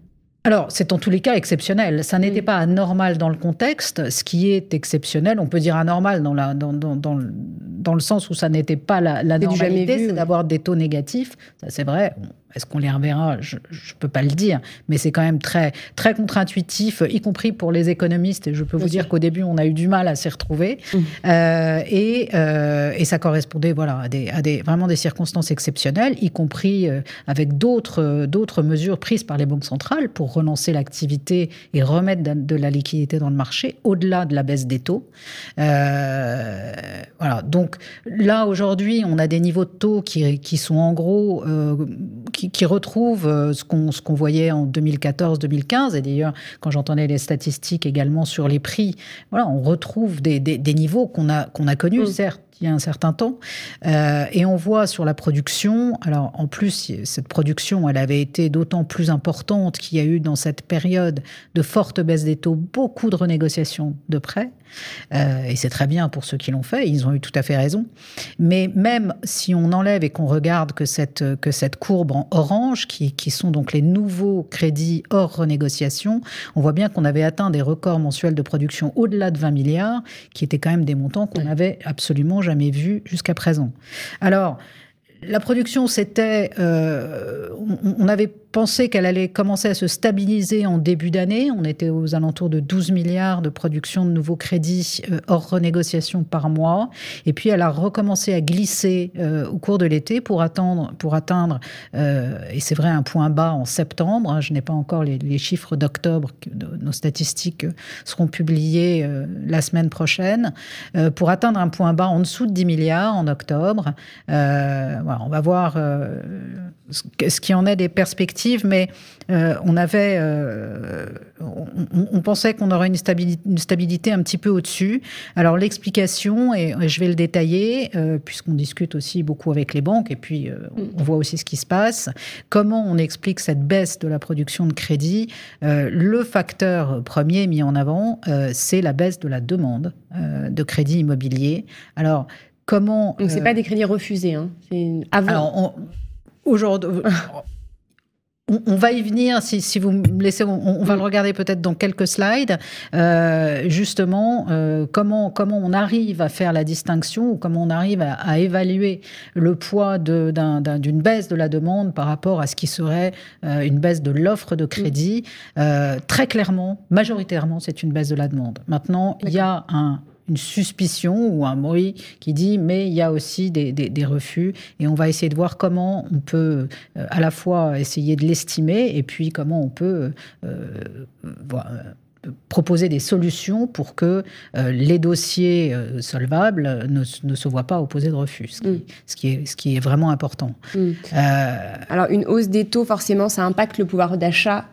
Alors, c'est en tous les cas exceptionnel. Ça n'était pas anormal dans le contexte. Ce qui est exceptionnel, on peut dire anormal dans, la, dans, dans, dans, dans le sens où ça n'était pas la, la normalité, c'est d'avoir des taux négatifs. Ça, c'est vrai. Est-ce qu'on les reverra? Je ne peux pas le dire, mais c'est quand même très, très contre-intuitif, y compris pour les économistes. Et je peux vous dire qu'au début, on a eu du mal à s'y retrouver. Mmh. Euh, et, euh, et, ça correspondait voilà, à, des, à des, vraiment des circonstances exceptionnelles, y compris euh, avec d'autres, d'autres mesures prises par les banques centrales pour relancer l'activité et remettre de, la liquidité dans le marché, au-delà de la baisse des taux. voilà. Donc là, aujourd'hui, on a des niveaux de taux qui, qui sont en gros... Qui, qui, retrouvent euh, ce qu'on ce qu'on voyait en 2014-2015. Et d'ailleurs, quand j'entendais les statistiques également sur les prix, voilà, on retrouve des, des, niveaux qu'on a, qu'on a connus, mm. certes, il y a un certain temps. Euh, et on voit sur la production, alors en plus, cette production, elle avait été d'autant plus importante qu'il y a eu dans cette période de forte baisse des taux beaucoup de renégociations de prêts. Euh, et c'est très bien pour ceux qui l'ont fait, ils ont eu tout à fait raison. Mais même si on enlève et qu'on regarde que cette, que cette courbe en orange, qui, qui sont donc les nouveaux crédits hors renégociation, on voit bien qu'on avait atteint des records mensuels de production au-delà de 20 milliards, qui étaient quand même des montants qu'on n'avait absolument jamais vus jusqu'à présent. Alors, la production, c'était, euh, on, avait pensé qu'elle allait commencer à se stabiliser en début d'année. On était aux alentours de 12 milliards de production de nouveaux crédits euh, hors renégociation par mois. Et puis, elle a recommencé à glisser euh, au cours de l'été pour, atteindre, et c'est vrai, un point bas en septembre. Hein. je n'ai pas encore les, chiffres d'octobre. Nos statistiques seront publiées la semaine prochaine. pour atteindre un point bas en dessous de 10 milliards en octobre. On va voir euh, ce qui en est des perspectives, mais euh, on avait, euh, on, pensait qu'on aurait une stabilité, un petit peu au-dessus. Alors l'explication, et, je vais le détailler, puisqu'on discute aussi beaucoup avec les banques, et puis on voit aussi ce qui se passe. Comment on explique cette baisse de la production de crédit Le facteur premier mis en avant, c'est la baisse de la demande de crédit immobilier. Alors comment. Donc, c'est pas euh, des crédits refusés. Hein. C'est Alors, aujourd'hui. On, va y venir, si, vous me laissez, on, va le regarder peut-être dans quelques slides. Euh, justement, euh, comment, comment on arrive à faire la distinction ou comment on arrive à, évaluer le poids d'une baisse de la demande par rapport à ce qui serait une baisse de l'offre de crédit. très clairement, majoritairement, c'est une baisse de la demande. Maintenant, il y a un une suspicion ou un bruit qui dit mais il y a aussi des, refus et on va essayer de voir comment on peut euh, à la fois essayer de l'estimer et puis comment on peut euh, euh, proposer des solutions pour que les dossiers solvables ne, se voient pas opposer de refus, ce qui, mm. ce qui, est, ce qui est vraiment important. Mm. Alors une hausse des taux, forcément, ça impacte le pouvoir d'achat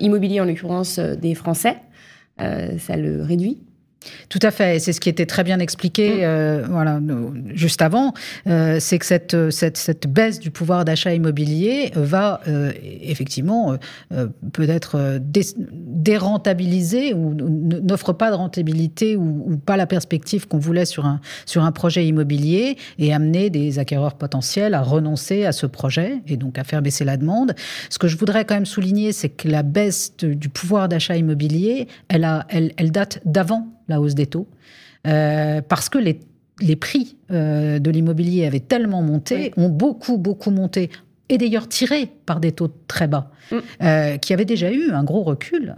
immobilier, en l'occurrence des Français. ça le réduit tout à fait, c'est ce qui était très bien expliqué mm. euh, voilà, juste avant, euh, c'est que cette, cette, cette, baisse du pouvoir d'achat immobilier va euh, effectivement peut-être dérentabiliser ou n'offre pas de rentabilité ou, pas la perspective qu'on voulait sur un, sur un projet immobilier et amener des acquéreurs potentiels à renoncer à ce projet et donc à faire baisser la demande. Ce que je voudrais quand même souligner, c'est que la baisse du pouvoir d'achat immobilier, elle, a, elle, elle date d'avant la hausse des taux, euh, parce que les, les prix euh, de l'immobilier avaient tellement monté, ont beaucoup, beaucoup monté, et d'ailleurs tiré par des taux très bas, mm. euh, qui avaient déjà eu un gros recul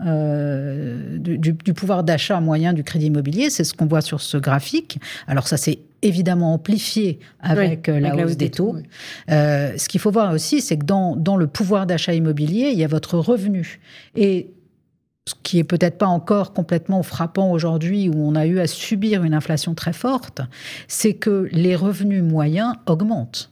du, pouvoir d'achat moyen du crédit immobilier. C'est ce qu'on voit sur ce graphique. Alors ça s'est évidemment amplifié avec la hausse des taux. ce qu'il faut voir aussi, c'est que dans, dans le pouvoir d'achat immobilier, il y a votre revenu. Et ce qui est peut-être pas encore complètement frappant aujourd'hui où on a eu à subir une inflation très forte, c'est que les revenus moyens augmentent.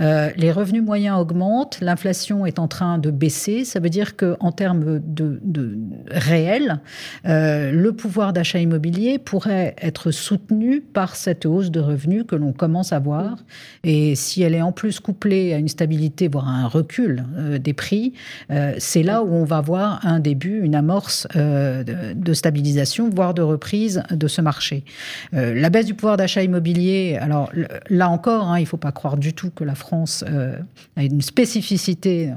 Euh, les revenus moyens augmentent, l'inflation est en train de baisser. Ça veut dire que en termes de, de réel, euh, le pouvoir d'achat immobilier pourrait être soutenu par cette hausse de revenus que l'on commence à voir. Et si elle est en plus couplée à une stabilité, voire à un recul euh, des prix, c'est là où on va voir un début, une amorce de, stabilisation, voire de reprise de ce marché. la baisse du pouvoir d'achat immobilier, alors là encore, hein, il ne faut pas croire du tout que la France a une spécificité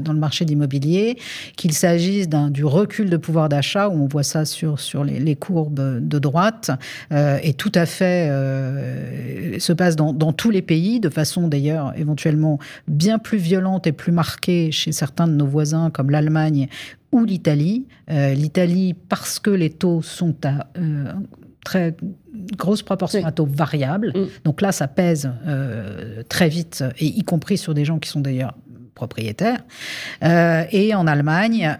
dans le marché d'immobilier, qu'il s'agisse du recul de pouvoir d'achat, où on voit ça sur, les, courbes de droite, et tout à fait se passe dans, tous les pays, de façon d'ailleurs éventuellement bien plus violente et plus marquée chez certains de nos voisins comme l'Allemagne ou l'Italie. Euh, L'Italie, parce que les taux sont à euh, très grosse proportion à taux variables. Mm. Donc là, ça pèse euh, très vite, et y compris sur des gens qui sont d'ailleurs propriétaires. et en Allemagne,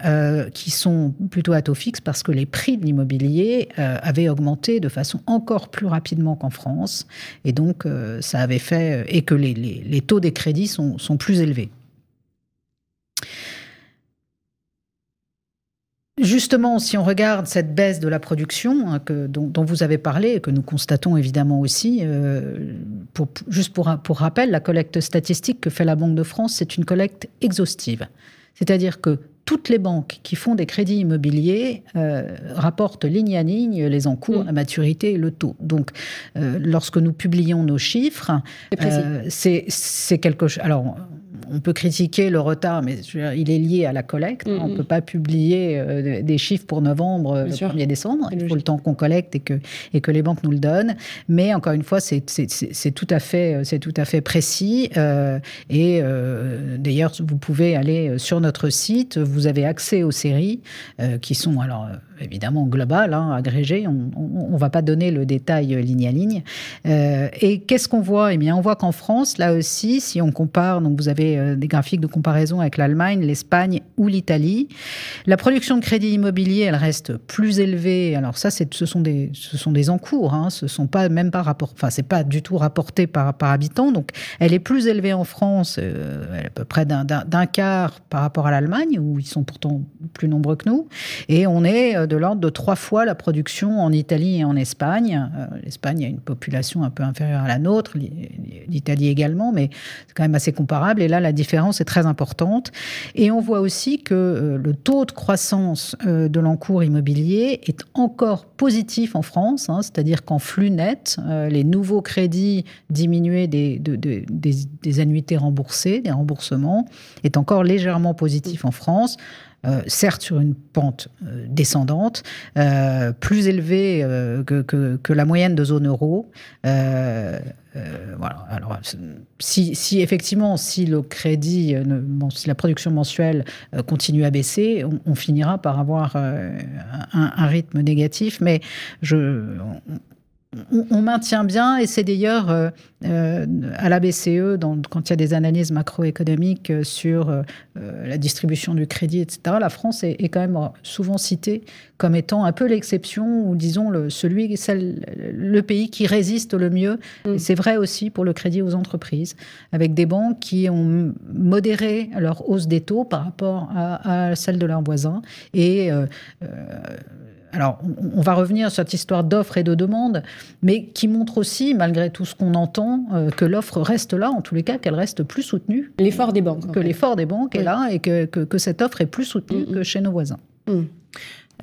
qui sont plutôt à taux fixe parce que les prix de l'immobilier avaient augmenté de façon encore plus rapidement qu'en France. Et donc, ça avait fait. et que les, les, taux des crédits sont, sont plus élevés. Justement, si on regarde cette baisse de la production hein, que, dont, vous avez parlé et que nous constatons évidemment aussi, euh, pour, juste pour, pour rappel, la collecte statistique que fait la Banque de France, c'est une collecte exhaustive. C'est-à-dire que toutes les banques qui font des crédits immobiliers euh, rapportent ligne à ligne les encours, mm. la maturité et le taux. Donc, euh, lorsque nous publions nos chiffres, c'est quelque chose. Alors, on peut critiquer le retard, mais il est lié à la collecte. On ne peut pas publier euh, des chiffres pour novembre, euh, le 1er décembre. Il faut le temps qu'on collecte et que, et que les banques nous le donnent. Mais encore une fois, c'est tout, à fait, tout à fait précis. Euh, et d'ailleurs, vous pouvez aller sur notre site. Vous avez accès aux séries qui sont alors évidemment global, hein, agrégé. On ne va pas donner le détail ligne à ligne. Euh, et qu'est-ce qu'on voit? Eh bien, on voit qu'en France, là aussi, si on compare, donc vous avez euh, des graphiques de comparaison avec l'Allemagne, l'Espagne ou l'Italie, la production de crédit immobilier, elle reste plus élevée. Alors ça, ce sont des, ce sont encours. Hein, ce sont pas même pas rapport, enfin c'est pas du tout rapporté par habitant. Donc, elle est plus élevée en France, euh, à peu près d'un quart par rapport à l'Allemagne, où ils sont pourtant plus nombreux que nous. Et on est de l'ordre de trois fois la production en Italie et en Espagne. Euh, L'Espagne a une population un peu inférieure à la nôtre, l'Italie également, mais c'est quand même assez comparable. Et là, la différence est très importante. Et on voit aussi que euh, le taux de croissance euh, de l'encours immobilier est encore positif en France, hein, c'est-à-dire qu'en flux net, les nouveaux crédits diminués des, des annuités remboursées, des remboursements, est encore légèrement positif en France. Euh, certes sur une pente euh, descendante, euh, plus élevée que, la moyenne de zone euro. voilà. Alors, si, effectivement, si le crédit, si la production mensuelle continue à baisser, on, finira par avoir un, rythme négatif. Mais je, maintient bien, et c'est d'ailleurs euh, euh, à la BCE, quand il y a des analyses macroéconomiques euh, sur la distribution du crédit, etc., la France est, quand même souvent citée comme étant un peu l'exception, ou disons le, celui, le pays qui résiste le mieux. Mm. c'est vrai aussi pour le crédit aux entreprises, avec des banques qui ont modéré leur hausse des taux par rapport à, celle de leurs voisins. Et alors, on, va revenir sur cette histoire d'offre et de demande, mais qui montre aussi, malgré tout ce qu'on entend, euh, que l'offre reste là, en tous les cas, qu'elle reste plus soutenue. L'effort des banques. Que l'effort des banques est là et que, que, cette offre est plus soutenue mm, mm. que chez nos voisins. Mm.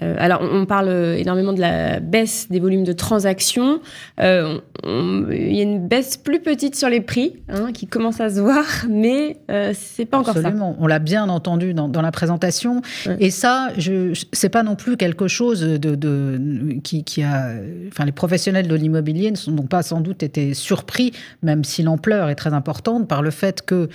Euh, alors, on parle énormément de la baisse des volumes de transactions. Euh, il y a une baisse plus petite sur les prix hein, qui commence à se voir, mais euh, c'est pas encore Absolument. On l'a bien entendu dans, la présentation. Et ça, je, c'est pas non plus quelque chose de, qui, qui, a. Enfin, les professionnels de l'immobilier ne sont donc pas sans doute été surpris, même si l'ampleur est très importante, par le fait que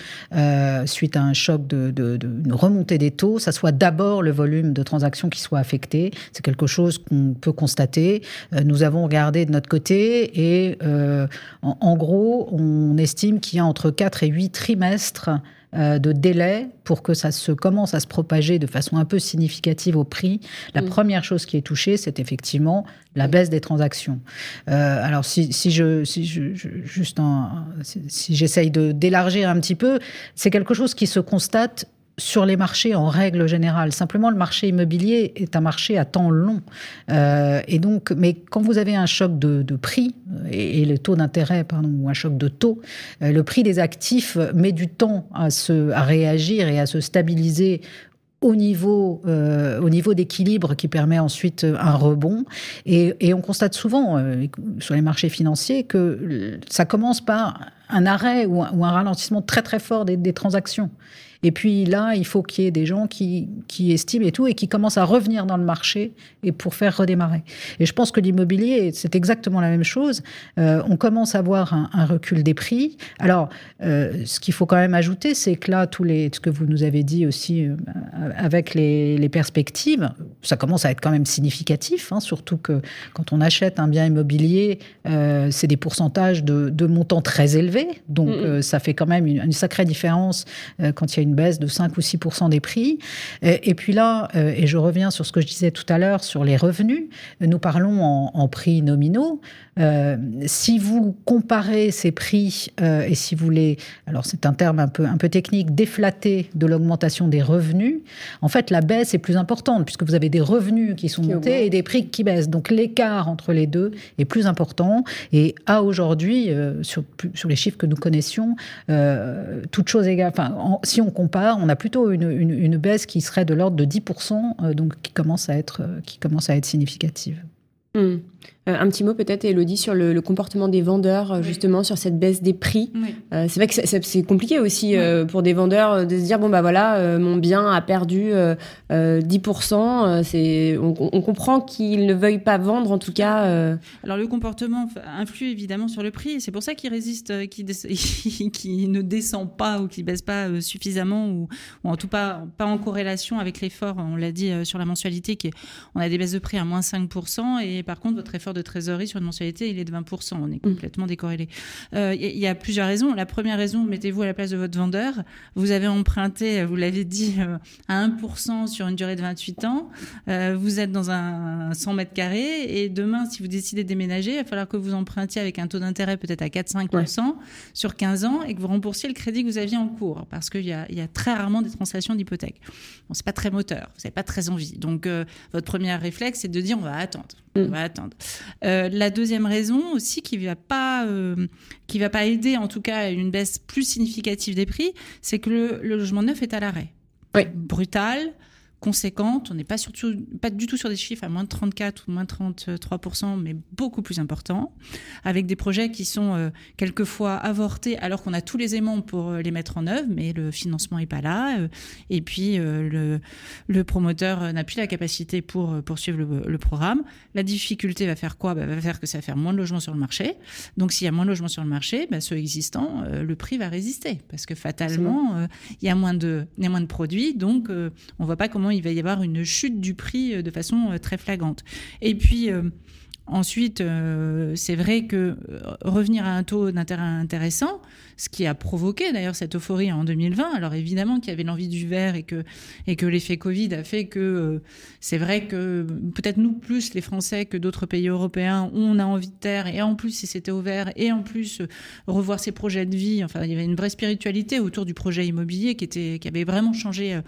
suite à un choc de, de, remontée des taux, ça soit d'abord le volume de transactions qui soit affecté c'est quelque chose qu'on peut constater. Euh, nous avons regardé de notre côté et euh, en, gros, on estime qu'il y a entre 4 et 8 trimestres euh, de délai pour que ça se commence à se propager de façon un peu significative au prix. La mm. première chose qui est touchée, c'est effectivement la baisse des transactions. alors si, je, si je, juste si j'essaye de d'élargir un petit peu, c'est quelque chose qui se constate sur les marchés en règle générale. Simplement, le marché immobilier est un marché à temps long. Euh, et donc, mais quand vous avez un choc de, prix et, le taux d'intérêt, pardon, ou un choc de taux, euh, le prix des actifs met du temps à, se, à réagir et à se stabiliser au niveau, euh, au niveau d'équilibre qui permet ensuite un rebond. Et, on constate souvent sur les marchés financiers que ça commence par un arrêt ou un, ralentissement très très fort des transactions. Et puis là, il faut qu'il y ait des gens qui, qui, estiment et tout, et qui commencent à revenir dans le marché et pour faire redémarrer. Et je pense que l'immobilier, c'est exactement la même chose. Euh, on commence à voir un, recul des prix. Alors, euh, ce qu'il faut quand même ajouter, c'est que là, tous les, ce que vous nous avez dit aussi euh, avec les, les, perspectives, ça commence à être quand même significatif, hein, surtout que quand on achète un bien immobilier, c'est des pourcentages de, de, montants très élevés. Donc, ça fait quand même une, une sacrée différence quand il y a une baisse de 5 ou 6 des prix. Et, puis là, euh, et je reviens sur ce que je disais tout à l'heure sur les revenus, nous parlons en prix nominaux. Euh, si vous comparez ces prix euh, et si vous voulez, alors c'est un terme un peu, un peu technique, déflater de l'augmentation des revenus, en fait la baisse est plus importante puisque vous avez des revenus qui sont montés et des prix qui baissent. Donc l'écart entre les deux est plus important. Et à aujourd'hui, euh, sur, sur les chiffres que nous connaissions, toute chose égale, enfin, si on compare, on a plutôt une, une, baisse qui serait de l'ordre de 10%, donc qui commence à être, qui commence à être significative. Hmm. Euh, un petit mot peut-être, Elodie, sur le, comportement des vendeurs, euh, justement, sur cette baisse des prix. Euh, c'est vrai que c'est compliqué aussi pour des vendeurs de se dire, bon, bah voilà, mon bien a perdu 10%. c'est, on, comprend qu'ils ne veuillent pas vendre, en tout cas. Alors le comportement influe évidemment sur le prix. C'est pour ça qu'il résiste, qu'il qui ne descend pas ou qu'il baisse pas suffisamment ou, en tout cas pas en corrélation avec l'effort, on l'a dit sur la mensualité, qui est, on a des baisses de prix à moins 5% et par contre votre effort de trésorerie sur une mensualité, il est de 20%. On est mm. complètement décorrélé. Il euh, y, a plusieurs raisons. La première raison, mettez-vous à la place de votre vendeur. Vous avez emprunté, vous l'avez dit, euh, à 1% sur une durée de 28 ans. Euh, vous êtes dans un 100 mètres carrés et demain, si vous décidez de déménager, il va falloir que vous empruntiez avec un taux d'intérêt peut-être à 4-5% sur 15 ans et que vous remboursiez le crédit que vous aviez en cours parce qu'il y, y a, très rarement des transactions d'hypothèque. Bon, c'est pas très moteur, vous n'avez pas très envie. Donc, votre premier réflexe, c'est de dire on va attendre. On mm. va attendre. Euh, la deuxième raison aussi qui va pas euh, qui va pas aider en tout cas à une baisse plus significative des prix, c'est que le, le, logement neuf est à l'arrêt. Oui. Brutal, conséquente. On n'est pas, surtout, pas du tout sur des chiffres à moins de 34 ou moins de 33%, mais beaucoup plus importants, avec des projets qui sont euh, quelquefois avortés alors qu'on a tous les aimants pour euh, les mettre en œuvre, mais le financement n'est pas là. Euh, et puis le, le, promoteur n'a plus la capacité pour poursuivre le, programme. La difficulté va faire quoi? Bah, Va faire que ça va faire moins de logements sur le marché. Donc s'il y a moins de logements sur le marché, bah, ceux existants, le prix va résister, parce que fatalement, il y, a moins de, il y a moins de produits, donc on ne voit pas comment il va y avoir une chute du prix euh, de façon euh, très flagrante. Et puis, euh, Ensuite, c'est vrai que revenir à un taux d'intérêt intéressant, ce qui a provoqué d'ailleurs cette euphorie en 2020, alors évidemment qu'il y avait l'envie du vert et que, et que l'effet Covid a fait que c'est vrai que peut-être nous plus les Français que d'autres pays européens, on a envie de terre et en plus si c'était au vert et en plus revoir ses projets de vie, enfin il y avait une vraie spiritualité autour du projet immobilier qui avait vraiment changé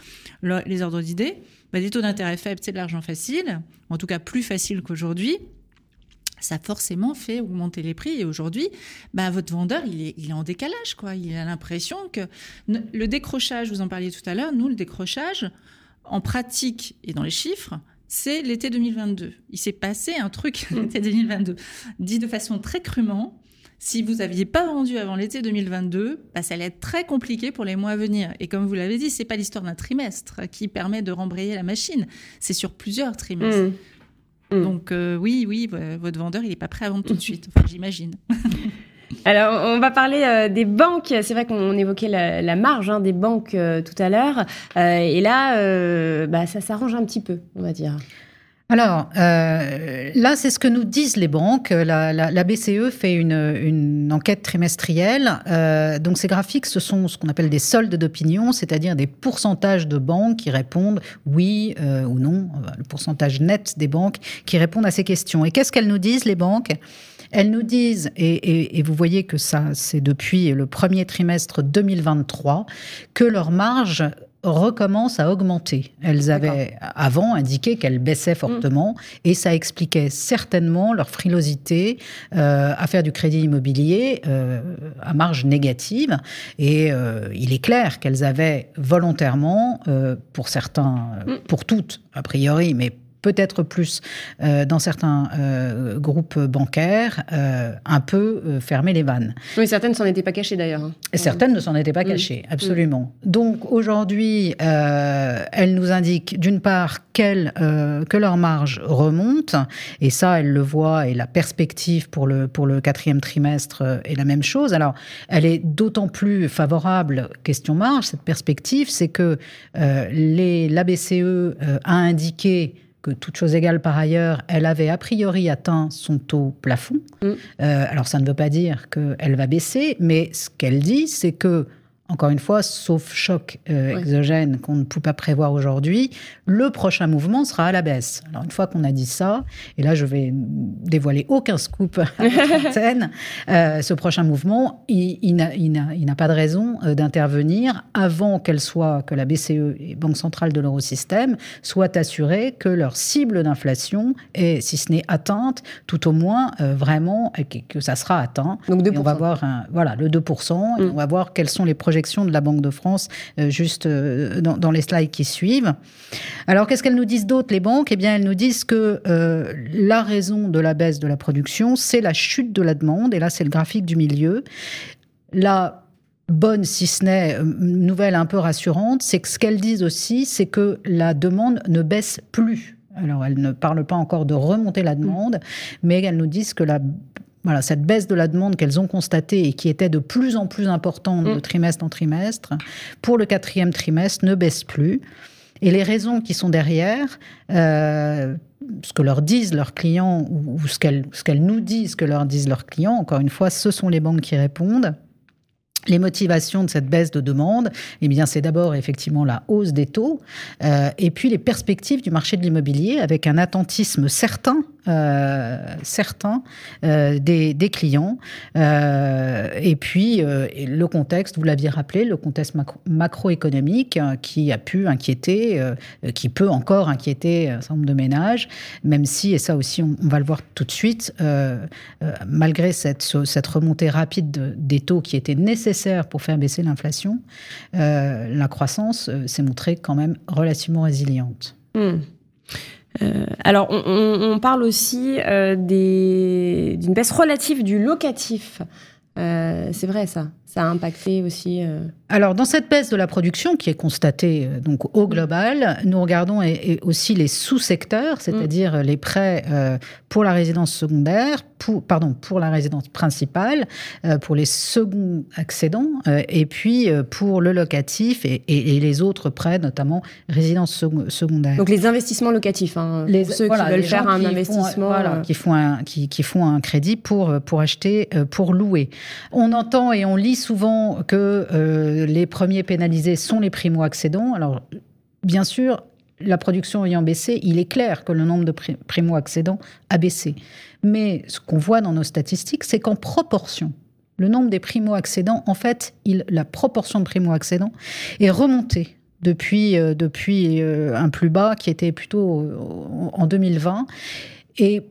les ordres d'idées. Bah, des taux d'intérêt faibles, c'est de l'argent facile, en tout cas plus facile qu'aujourd'hui. Ça forcément fait augmenter les prix. Et aujourd'hui, bah, votre vendeur, il est, il est en décalage. Quoi. Il a l'impression que le décrochage, vous en parliez tout à l'heure, nous, le décrochage, en pratique et dans les chiffres, c'est l'été 2022. Il s'est passé un truc l'été 2022. Dit de façon très crûment, si vous n'aviez pas vendu avant l'été 2022, bah, ça allait être très compliqué pour les mois à venir. Et comme vous l'avez dit, c'est pas l'histoire d'un trimestre qui permet de rembrayer la machine. C'est sur plusieurs trimestres. Mmh. Mmh. Donc euh, oui, oui, votre vendeur, il n'est pas prêt à vendre tout de suite. Enfin, j'imagine. Alors, on va parler euh, des banques. C'est vrai qu'on évoquait la, marge hein, des banques euh, tout à l'heure. et là, bah, ça s'arrange un petit peu, on va dire. Alors euh, là, c'est ce que nous disent les banques. La, BCE fait une, enquête trimestrielle. Euh, donc ces graphiques, ce sont ce qu'on appelle des soldes d'opinion, c'est-à-dire des pourcentages de banques qui répondent oui euh, ou non, le pourcentage net des banques qui répondent à ces questions. Et qu'est-ce qu'elles nous disent, les banques? Elles nous disent, et, et, vous voyez que ça, c'est depuis le premier trimestre 2023, que leur marge recommence à augmenter. Elles avaient avant indiqué qu'elles baissaient fortement et ça expliquait certainement leur frilosité euh, à faire du crédit immobilier euh, à marge négative. Et euh, il est clair qu'elles avaient volontairement, pour certains, mm. pour toutes a priori, mais peut-être plus euh, dans certains euh, groupes bancaires, euh, un peu fermer les vannes. Oui, certaines ne s'en étaient pas cachées d'ailleurs. Hein. Certaines ne s'en étaient pas mm. cachées, mm. absolument. Donc aujourd'hui, elles nous indiquent d'une part que leur marge remonte, et ça, elles le voient, et la perspective pour le, pour le quatrième trimestre est la même chose. Alors, elle est d'autant plus favorable, question marge, cette perspective, c'est que les, la BCE a indiqué que toute chose égale par ailleurs, elle avait a priori atteint son taux plafond. Mm. Euh, alors ça ne veut pas dire qu'elle va baisser, mais ce qu'elle dit, c'est que encore une fois, sauf choc euh, exogène qu'on ne peut pas prévoir aujourd'hui, le prochain mouvement sera à la baisse. Alors une fois qu'on a dit ça, et là je vais dévoiler aucun scoop à la euh, ce prochain mouvement, il, il n'a pas de raison euh, d'intervenir avant qu'elle soit, que la BCE et Banque centrale de l'eurosystème soient assurées que leur cible d'inflation est, si ce n'est atteinte, tout au moins euh, vraiment, que, que, ça sera atteint. Donc 2%. on va voir un, voilà, le 2%, et mm. on va voir quels sont les projets de la Banque de France euh, juste euh, dans, les slides qui suivent. Alors, qu'est-ce qu'elles nous disent d'autres, les banques? Eh bien, elles nous disent que euh, la raison de la baisse de la production, c'est la chute de la demande. Et là, c'est le graphique du milieu. La bonne, si ce n'est nouvelle un peu rassurante, c'est que ce qu'elles disent aussi, c'est que la demande ne baisse plus. Alors, elles ne parlent pas encore de remonter la demande, mais elles nous disent que la voilà, cette baisse de la demande qu'elles ont constatée et qui était de plus en plus importante de mm. trimestre en trimestre, pour le quatrième trimestre, ne baisse plus. Et les raisons qui sont derrière, euh, ce que leur disent leurs clients ou, ce qu'elles nous disent, ce que leur disent leurs clients, encore une fois, ce sont les banques qui répondent. Les motivations de cette baisse de demande, eh bien, c'est d'abord effectivement la hausse des taux, euh, et puis les perspectives du marché de l'immobilier avec un attentisme certain certains euh, des, clients. Euh, et puis, le contexte, vous l'aviez rappelé, le contexte macroéconomique qui a pu inquiéter, qui peut encore inquiéter un certain nombre de ménages, même si, et ça aussi, on, va le voir tout de suite, malgré cette, cette remontée rapide des taux qui était nécessaire pour faire baisser l'inflation, la croissance s'est montrée quand même relativement résiliente. Hmm. Euh, alors, on, parle aussi euh, d'une baisse relative du locatif. Euh, c'est vrai ça, ça a impacté aussi. Alors, dans cette baisse de la production qui est constatée donc au global, nous regardons aussi les sous-secteurs, c'est-à-dire mm. les prêts pour la résidence secondaire, pour, pardon, pour la résidence principale, euh, pour les seconds accédants, euh, et puis euh, pour le locatif et, les autres prêts, notamment résidence secondaire. Donc les investissements locatifs, hein, les, ceux qui veulent faire un investissement. voilà, qui, font un, qui, qui, font un crédit pour, pour acheter, pour louer. On entend et on lit souvent que les premiers pénalisés sont les primo-accédants. Alors, bien sûr, la production ayant baissé, il est clair que le nombre de primo-accédants a baissé. Mais ce qu'on voit dans nos statistiques, c'est qu'en proportion, le nombre des primo-accédants, en fait, la proportion de primo-accédants est remontée depuis, euh, depuis euh, un plus bas qui était plutôt euh, en 2020. Et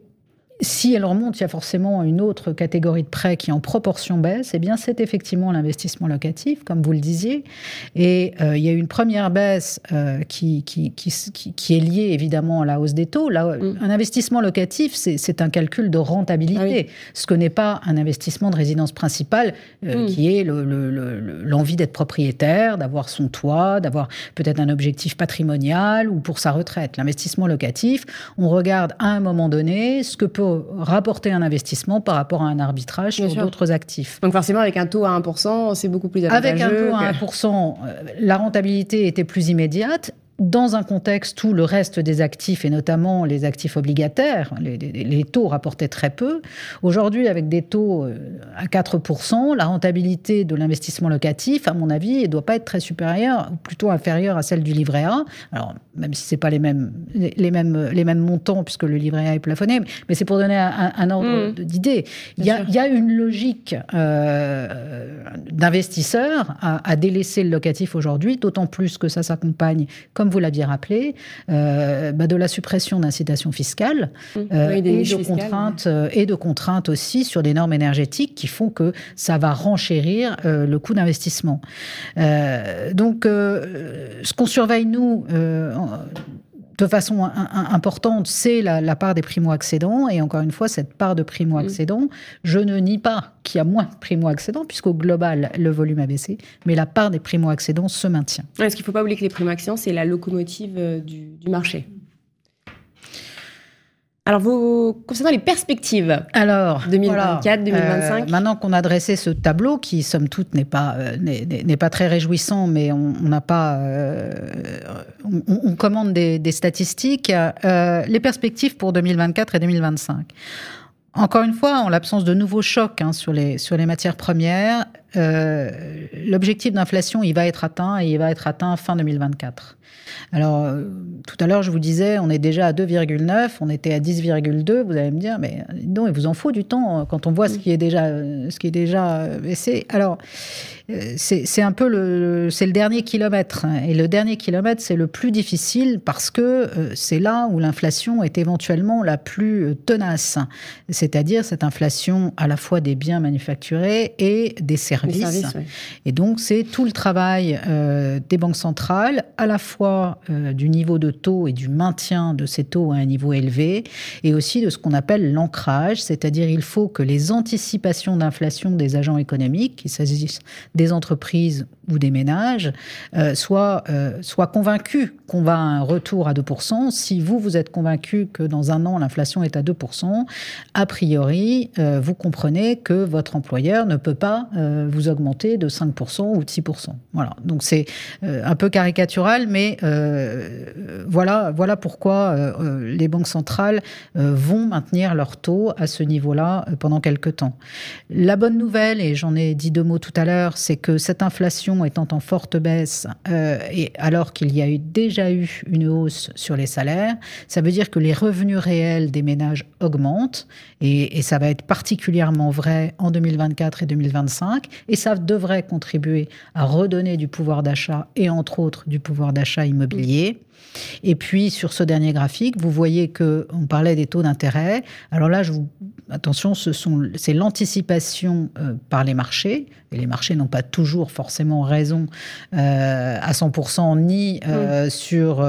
si elle remonte, il y a forcément une autre catégorie de prêts qui en proportion baisse. Eh bien, c'est effectivement l'investissement locatif, comme vous le disiez. Et euh, il y a eu une première baisse euh, qui, qui, qui, est liée évidemment à la hausse des taux. Là, mm. Un investissement locatif, c'est un calcul de rentabilité, ah ce que n'est pas un investissement de résidence principale, euh, mm. qui est l'envie d'être propriétaire, d'avoir son toit, d'avoir peut-être un objectif patrimonial ou pour sa retraite. L'investissement locatif, on regarde à un moment donné ce que peut rapporter un investissement par rapport à un arbitrage sur d'autres actifs. Donc forcément, avec un taux à 1%, c'est beaucoup plus avantageux. Avec un taux à 1%, euh, la rentabilité était plus immédiate dans un contexte où le reste des actifs, et notamment les actifs obligataires, les, taux rapportaient très peu, aujourd'hui, avec des taux euh, à 4%, la rentabilité de l'investissement locatif, à mon avis, ne doit pas être très supérieure, ou plutôt inférieure à celle du livret A. Alors, même si ce n'est pas les mêmes, les, mêmes, les mêmes montants, puisque le livret A est plafonné, mais c'est pour donner un, ordre mmh. d'idée. Il y, a, une logique euh, d'investisseurs à, à délaisser le locatif aujourd'hui, d'autant plus que ça s'accompagne, comme vous l'aviez rappelé, euh, bah, de la suppression d'incitations fiscales mmh. euh, et, de contraintes, euh, et de contraintes aussi sur les normes énergétiques qui font que ça va renchérir le coût d'investissement. donc, ce qu'on surveille, nous, de façon importante, c'est la, part des primo-accédants. Et encore une fois, cette part de primo-accédants, je ne nie pas qu'il y a moins de primo-accédants, puisqu'au global, le volume a baissé, mais la part des primo-accédants se maintient. Est-ce qu'il ne faut pas oublier que les primo-accédants, c'est la locomotive euh, du, du marché alors, vous, concernant les perspectives Alors, 2024, 2025 euh, Maintenant qu'on a dressé ce tableau, qui, somme toute, n'est pas, euh, n'est pas très réjouissant, mais on n'a pas. Euh, on, commande des, des statistiques. les perspectives pour 2024 et 2025. Encore une fois, en l'absence de nouveaux chocs hein, sur, les, sur les matières premières, l'objectif d'inflation, il va être atteint et il va être atteint fin 2024. Alors, euh, tout à l'heure, je vous disais, on est déjà à 2,9, on était à 10,2. Vous allez me dire, mais non, il vous en faut du temps hein, quand on voit ce qui est déjà, ce qui est déjà baissé. Alors, euh, c'est un peu le, c'est le dernier kilomètre. Hein. Et le dernier kilomètre, c'est le plus difficile parce que euh, c'est là où l'inflation est éventuellement la plus tenace. C'est-à-dire cette inflation à la fois des biens manufacturés et des services. Et donc, c'est tout le travail des banques centrales, à la fois euh, du niveau de taux et du maintien de ces taux à un niveau élevé, et aussi de ce qu'on appelle l'ancrage, c'est-à-dire il faut que les anticipations d'inflation des agents économiques, qu'il s'agisse des entreprises ou des ménages, euh, soient, euh, qu'on va à un retour à 2%. Si vous, vous êtes convaincu que dans un an, l'inflation est à 2%, a priori, vous comprenez que votre employeur ne peut pas vous augmenter de 5% ou de 6%. Voilà. Donc c'est un peu caricatural, mais euh, voilà, voilà pourquoi euh, euh, les banques centrales vont maintenir leur taux à ce niveau-là pendant quelques temps. La bonne nouvelle, et j'en ai dit deux mots tout à l'heure, c'est que cette inflation étant en forte baisse, et alors qu'il y a déjà eu une hausse sur les salaires, ça veut dire que les revenus réels des ménages augmentent, et, et ça va être particulièrement vrai en 2024 et 2025, et ça devrait contribuer à redonner du pouvoir d'achat, et entre autres du pouvoir d'achat immobilier. Et puis sur ce dernier graphique, vous voyez que on parlait des taux d'intérêt. Alors là, je vous, attention, ce sont c'est l'anticipation euh, par les marchés. Et les marchés n'ont pas toujours forcément raison euh, à 100% ni euh, sur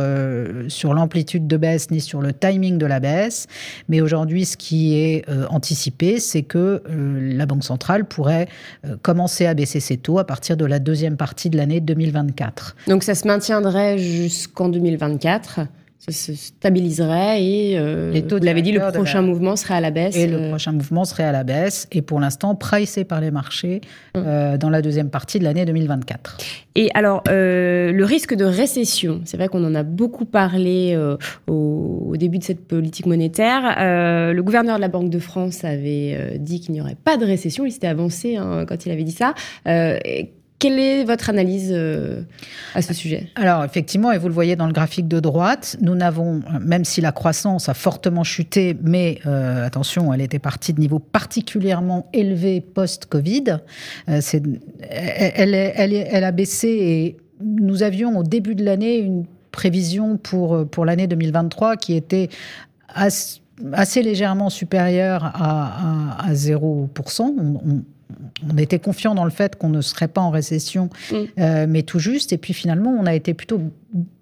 sur l'amplitude de baisse ni sur le timing de la baisse. Mais aujourd'hui, ce qui est anticipé, c'est que la banque centrale pourrait commencer à baisser ses taux à partir de la deuxième partie de l'année 2024. Donc ça se maintiendrait jusqu'en 2024 2024 ça se stabiliserait et euh, les taux vous l'avez dit, le prochain mouvement serait à la baisse. Et le euh. prochain mouvement serait à la baisse et pour l'instant pricé par les marchés hum. euh, dans la deuxième partie de l'année 2024. Et alors, le risque de récession, c'est vrai qu'on en a beaucoup parlé au, début de cette politique monétaire. le gouverneur de la Banque de France avait dit qu'il n'y aurait pas de récession, il s'était avancé hein, quand il avait dit ça. Quelle est votre analyse euh, à ce sujet? Alors effectivement, et vous le voyez dans le graphique de droite, nous n'avons, même si la croissance a fortement chuté, mais euh, attention, elle était partie de niveaux particulièrement élevés post-Covid, euh, elle, a baissé et nous avions au début de l'année une prévision pour, pour l'année 2023 qui était assez, légèrement supérieure à, à, 0%. On, on était confiant dans le fait qu'on ne serait pas en récession, mm. euh, mais tout juste. Et puis finalement, on a été plutôt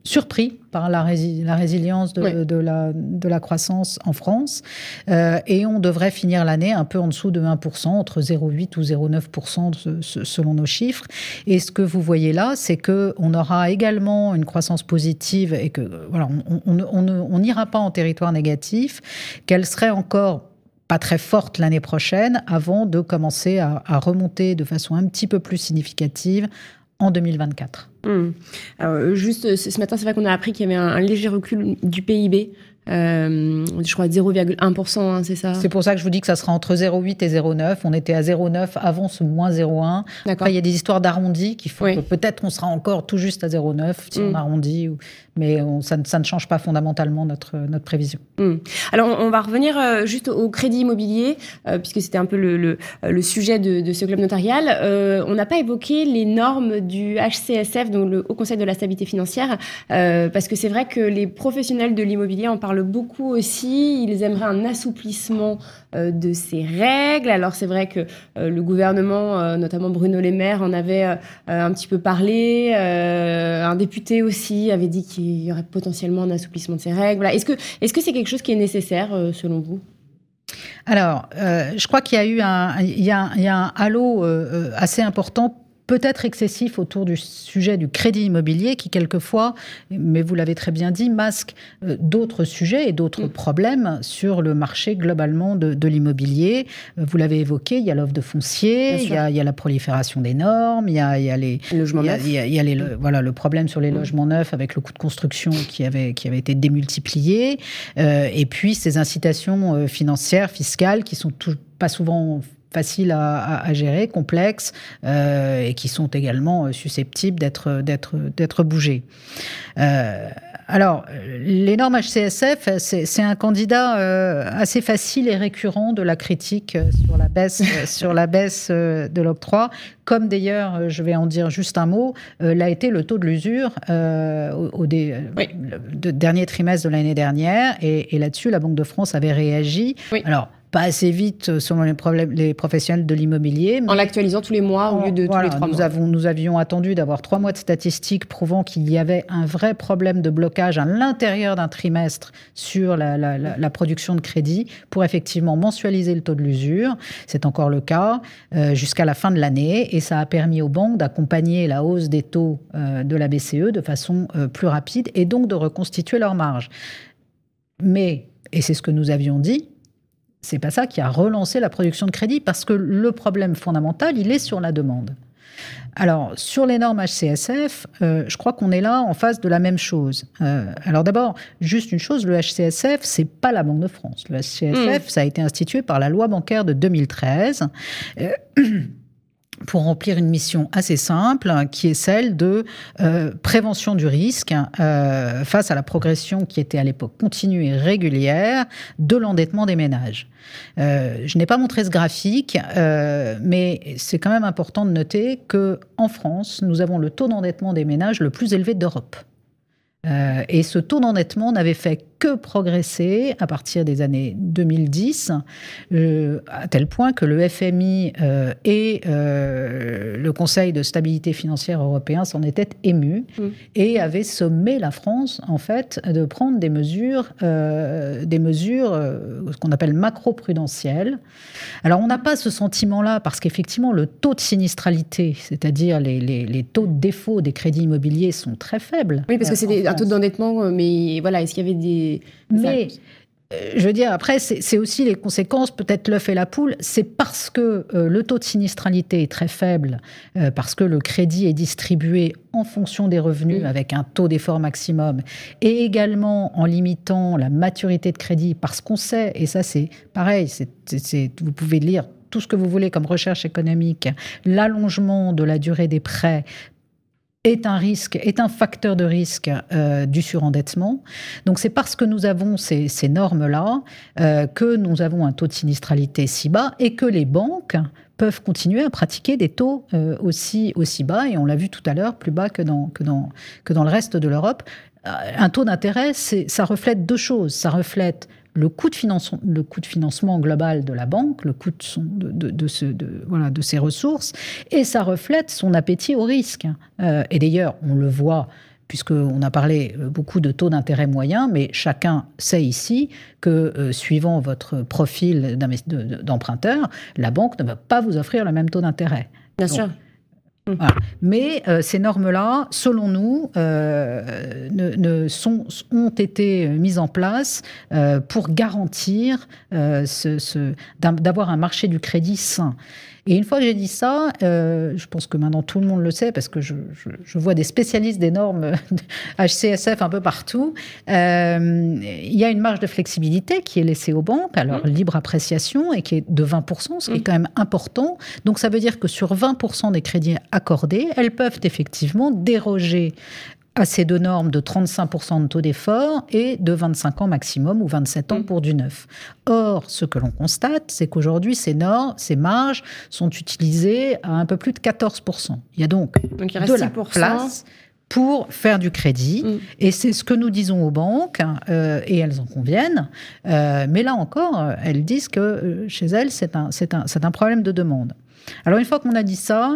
surpris par la, la résilience de, de, la, de, la, croissance en France. Euh, et on devrait finir l'année un peu en dessous de 1%, entre 0,8 ou 0,9% selon nos chiffres. Et ce que vous voyez là, c'est qu'on aura également une croissance positive et que voilà, on n'ira pas en territoire négatif, qu'elle serait encore pas très forte l'année prochaine avant de commencer à, remonter de façon un petit peu plus significative en 2024. Hmm. Alors, juste ce matin, c'est vrai qu'on a appris qu'il y avait un, léger recul du PIB. Euh, je crois 0,1%, hein, c'est ça? C'est pour ça que je vous dis que ça sera entre 0,8 et 0,9. On était à 0,9 avant ce moins 0,1. Après, il y a des histoires d'arrondi qui font que peut-être on sera encore tout juste à 0,9 si on hmm. arrondit. Ou mais ça, ne change pas fondamentalement notre, notre prévision. Hmm. Alors, on va revenir euh, juste au crédit immobilier, euh, puisque c'était un peu le, le, sujet de, ce club notarial. Euh, on n'a pas évoqué les normes du HCSF HCSF, donc le Haut Conseil de la stabilité financière, parce que c'est vrai que les professionnels de l'immobilier en parlent beaucoup aussi. Ils aimeraient un assouplissement de ces règles. Alors c'est vrai que le gouvernement, notamment Bruno Le Maire, en avait un petit peu parlé. un député aussi avait dit qu'il y aurait potentiellement un assouplissement de ces règles. Est-ce que est-ce que c'est quelque chose qui est nécessaire selon vous? Alors, euh, je crois qu'il y a eu un, il il y a un halo euh, assez important peut-être excessif autour du sujet du crédit immobilier qui, quelquefois, mais vous l'avez très bien dit, masque euh, d'autres sujets et d'autres mm. problèmes sur le marché globalement de, l'immobilier. Euh, vous l'avez évoqué, il y a l'offre de foncier, il y, a, la prolifération des normes, il y a, il y a les, logements neufs. Il y a, les, le, voilà, le problème sur les mm. logements neufs avec le coût de construction qui avait, qui avait été démultiplié, euh, et puis ces incitations financières, fiscales qui sont pas souvent faciles à, gérer, complexes, euh, et qui sont également euh, susceptibles d'être, d'être, d'être bougées. Euh, alors, les normes HCSF, c'est, un candidat assez facile et récurrent de la critique sur la baisse, sur la baisse de l'octroi, comme d'ailleurs, je vais en dire juste un mot, l'a été le taux de l'usure au, dernier trimestre de l'année dernière, et, et, là-dessus, la Banque de France avait réagi. Alors, pas assez vite euh, selon les, problèmes, les professionnels de l'immobilier. En l'actualisant tous les mois au lieu de tous les trois nous mois. Avons, nous avions attendu d'avoir trois mois de statistiques prouvant qu'il y avait un vrai problème de blocage à l'intérieur d'un trimestre sur la, la, production de crédit pour effectivement mensualiser le taux de l'usure. C'est encore le cas euh, jusqu'à la fin de l'année et ça a permis aux banques d'accompagner la hausse des taux euh, de la BCE de façon plus rapide et donc de reconstituer leurs marges. Mais, et c'est ce que nous avions dit, c'est pas ça qui a relancé la production de crédit parce que le problème fondamental, il est sur la demande. Alors, sur les normes HCSF, euh, je crois qu'on est là en face de la même chose. Euh, alors d'abord, juste une chose, le HCSF, c'est pas la Banque de France. Le HCSF, mm. ça a été institué par la loi bancaire de 2013. Pour remplir une mission assez simple, qui est celle de euh, prévention du risque euh, face à la progression qui était à l'époque continue et régulière de l'endettement des ménages. Euh, je n'ai pas montré ce graphique, mais c'est quand même important de noter que en France, nous avons le taux d'endettement des ménages le plus élevé d'Europe. et ce taux d'endettement n'avait fait que progresser à partir des années 2010, euh, à tel point que le FMI euh, et euh, le Conseil de stabilité financière européen s'en étaient émus mm. et avaient sommé la France, en fait, de prendre des mesures, des mesures ce qu'on appelle macro-prudentielles. Alors, on n'a pas ce sentiment-là parce qu'effectivement, le taux de sinistralité, c'est-à-dire les, les, taux de défaut des crédits immobiliers sont très faibles. Oui, parce que c'est un taux d'endettement, mais voilà, est-ce qu'il y avait des mais euh, je veux dire, après, c'est aussi les conséquences, peut-être l'œuf et la poule. C'est parce que euh, le taux de sinistralité est très faible, euh, parce que le crédit est distribué en fonction des revenus avec un taux d'effort maximum, et également en limitant la maturité de crédit, parce qu'on sait, et ça c'est pareil, vous pouvez lire tout ce que vous voulez comme recherche économique, l'allongement de la durée des prêts est un risque, est un facteur de risque euh, du surendettement. Donc c'est parce que nous avons ces, normes-là euh, que nous avons un taux de sinistralité si bas et que les banques peuvent continuer à pratiquer des taux euh, aussi, aussi bas, et on l'a vu tout à l'heure, plus bas que dans, que dans, que dans le reste de l'Europe. Un taux d'intérêt, ça reflète deux choses. Ça reflète le coût de financement, le coût de financement global de la banque, le coût de, son, de, de, ce, de, voilà, de ses ressources, et ça reflète son appétit au risque. Euh, et d'ailleurs, on le voit puisqu'on a parlé euh, beaucoup de taux d'intérêt moyen, mais chacun sait ici que euh, suivant votre profil d'emprunteur, la banque ne va pas vous offrir le même taux d'intérêt. Bien sûr. Mais euh, ces normes-là, selon nous, euh, ne, ont été mises en place euh, pour garantir ce, d'avoir un marché du crédit sain. Et une fois que j'ai dit ça, euh, je pense que maintenant tout le monde le sait parce que je, vois des spécialistes des normes HCSF un peu partout. Euh, il y a une marge de flexibilité qui est laissée aux banques à leur mmh. libre appréciation et qui est de 20%, ce qui est mmh. quand même important. Donc ça veut dire que sur 20% des crédits accordés, elles peuvent effectivement déroger à ces deux normes de 35% de taux d'effort et de 25 ans maximum ou 27 ans mm. pour du neuf. Or, ce que l'on constate, c'est qu'aujourd'hui, ces normes, ces marges sont utilisées à un peu plus de 14%. Il y a donc, de la place pour faire du crédit. Mm. Et c'est ce que nous disons aux banques, euh, et elles en conviennent. Euh, mais là encore, elles disent que euh, chez elles, c'est un, un, un problème de demande. Alors une fois qu'on a dit ça,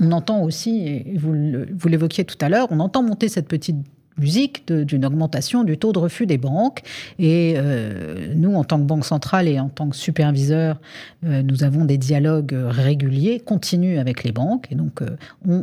on entend aussi, et vous l'évoquiez tout à l'heure, on entend monter cette petite musique d'une augmentation du taux de refus des banques. Et euh, nous, en tant que Banque centrale et en tant que superviseur, euh, nous avons des dialogues réguliers, continus avec les banques. Et donc, euh,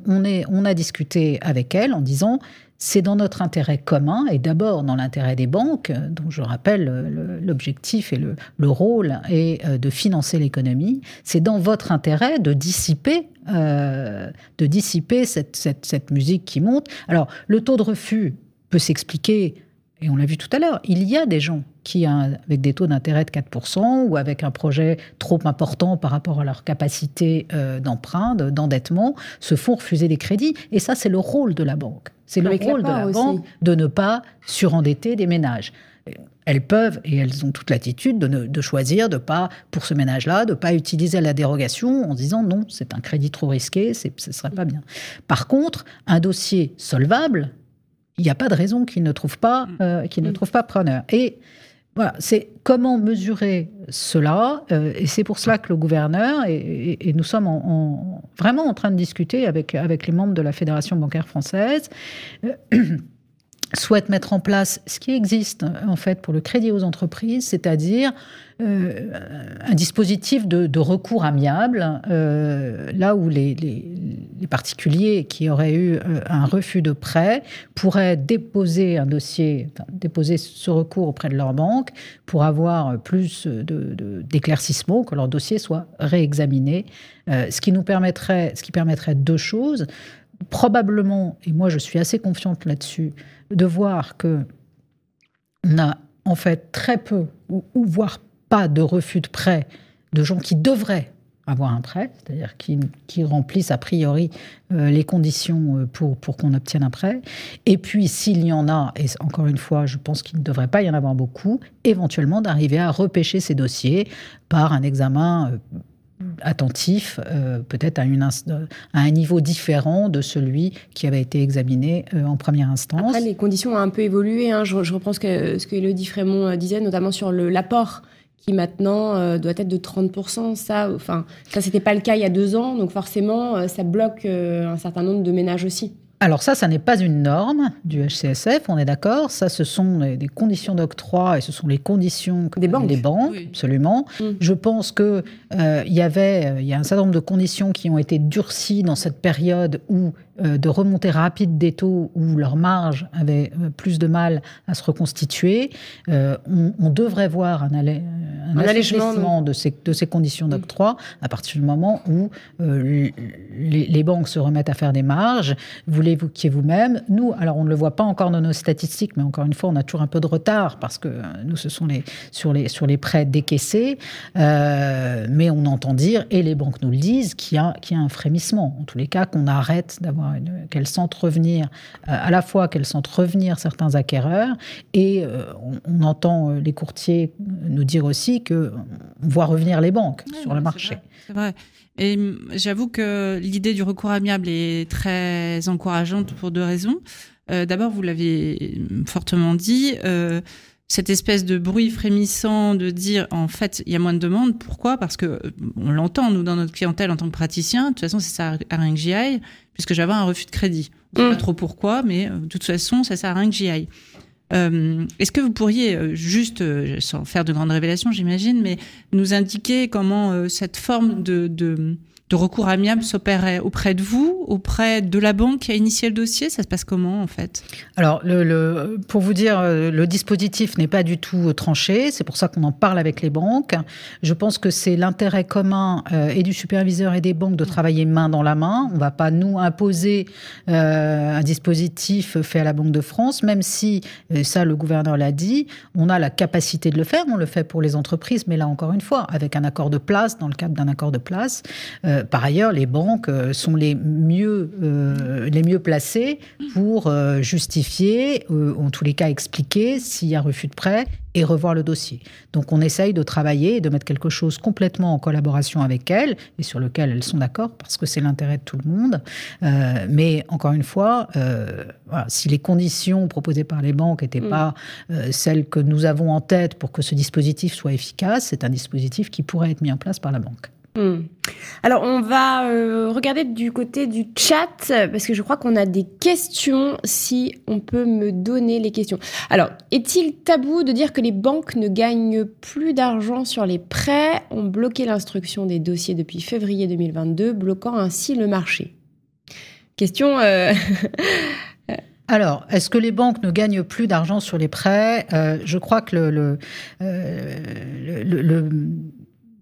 on, a discuté avec elles en disant c'est dans notre intérêt commun et d'abord dans l'intérêt des banques, dont je rappelle l'objectif et le, rôle est euh, de financer l'économie. C'est dans votre intérêt de dissiper, euh, de dissiper cette, cette, musique qui monte. Alors, le taux de refus peut s'expliquer, et on l'a vu tout à l'heure, il y a des gens qui, avec des taux d'intérêt de 4% ou avec un projet trop important par rapport à leur capacité euh, d'emprunt, d'endettement, se font refuser des crédits. Et ça, c'est le rôle de la banque. C'est le rôle de la banque de ne pas surendetter des ménages. Elles peuvent, et elles ont toute l'attitude de, de, choisir de pas, pour ce ménage-là, de pas utiliser la dérogation en disant non, c'est un crédit trop risqué, ce ne serait pas bien. Par contre, un dossier solvable, il n'y a pas de raison qu'il ne trouve pas, mm. euh, qu'il ne mm. trouve pas preneur. Et voilà, c'est comment mesurer cela, euh, et c'est pour cela que le gouverneur, et, nous sommes vraiment en train de discuter avec, avec les membres de la Fédération bancaire française, euh, souhaite mettre en place ce qui existe en fait pour le crédit aux entreprises, c'est-à-dire euh, un dispositif de, recours amiable, euh, là où les, particuliers qui auraient eu euh, un refus de prêt pourraient déposer un dossier, déposer ce recours auprès de leur banque pour avoir plus d'éclaircissement, que leur dossier soit réexaminé, ce qui nous permettrait, ce qui permettrait deux choses. Probablement, et moi je suis assez confiante là-dessus, de voir que on a en fait très peu, ou, voire pas de refus de prêt de gens qui devraient avoir un prêt, c'est-à-dire qui, remplissent a priori euh, les conditions euh, pour, pour qu'on obtienne un prêt. Et puis, s'il y en a, et encore une fois, je pense qu'il ne devrait pas y en avoir beaucoup, éventuellement d'arriver à repêcher ces dossiers par un examen euh, attentif, euh, peut-être à, à, un niveau différent de celui qui avait été examiné euh, en première instance. Les conditions ont un peu évolué. Hein. Je, reprends ce que, Elodie Frémont euh, disait, notamment sur l'apport qui maintenant doit être de 30%. Ça, enfin, ça c'était pas le cas il y a deux ans, donc forcément, ça bloque un certain nombre de ménages aussi. Alors ça, ça n'est pas une norme du HCSF, on est d'accord. Ça, ce sont des conditions d'octroi et ce sont les conditions des banques, des banques absolument. Mm. Je pense que euh, il y avait, euh, il y a un certain nombre de conditions qui ont été durcies dans cette période où de remontée rapide des taux où leur marge avait plus de mal à se reconstituer. on, devrait voir un, allègement de ces, de ces conditions mm. d'octroi à partir du moment où les, les, banques se remettent à faire des marges. Vous évoquiez vous-même. Nous, alors on ne le voit pas encore dans nos statistiques, mais encore une fois, on a toujours un peu de retard parce que euh, nous, ce sont les, sur, les, sur les prêts décaissés. Euh, mais on entend dire, et les banques nous le disent, qu'il y a, qu'il y a un frémissement. En tous les cas, qu'on arrête d'avoir qu'elles sentent revenir, euh, à la fois qu'elles sentent revenir certains acquéreurs, et on, entend les courtiers nous dire aussi qu'on voit revenir les banques sur le marché. C'est vrai. Et j'avoue que l'idée du recours amiable est très encourageante pour deux raisons. Euh, D'abord, vous l'avez fortement dit, euh, cette espèce de bruit frémissant de dire en fait il y a moins de demandes. Pourquoi? Parce que euh, on l'entend nous dans notre clientèle en tant que praticien. De toute façon, c'est ça à rien que j'y aille, puisque j'avais un refus de crédit. Je sais pas mmh. trop pourquoi, mais euh, de toute façon, ça sert à rien que j'y aille. Euh, Est-ce que vous pourriez juste, sans faire de grandes révélations, j'imagine, mais nous indiquer comment euh, cette forme de, de de recours amiable s'opérait auprès de vous, auprès de la banque qui a initié le dossier? Ça se passe comment en fait? Alors, le, pour vous dire, euh, le dispositif n'est pas du tout euh, tranché. C'est pour ça qu'on en parle avec les banques. Je pense que c'est l'intérêt commun euh, et du superviseur et des banques de travailler main dans la main. On ne va pas nous imposer un dispositif fait à la Banque de France, même si, ça le gouverneur l'a dit, on a la capacité de le faire. On le fait pour les entreprises, mais là encore une fois, avec un accord de place, dans le cadre d'un accord de place. Par ailleurs, les banques sont les mieux, les mieux placées pour justifier, en tous les cas expliquer s'il y a refus de prêt et revoir le dossier. Donc on essaye de travailler et de mettre quelque chose complètement en collaboration avec elles et sur lequel elles sont d'accord parce que c'est l'intérêt de tout le monde. Euh, mais encore une fois, euh, si les conditions proposées par les banques n'étaient mm. pas euh, celles que nous avons en tête pour que ce dispositif soit efficace, c'est un dispositif qui pourrait être mis en place par la banque. Hmm. Alors, on va euh, regarder du côté du chat, parce que je crois qu'on a des questions, si on peut me donner les questions. Alors, est-il tabou de dire que les banques ne gagnent plus d'argent sur les prêts, ont bloqué l'instruction des dossiers depuis février 2022, bloquant ainsi le marché Question... Euh, Alors, est-ce que les banques ne gagnent plus d'argent sur les prêts? Euh, Je crois que le, le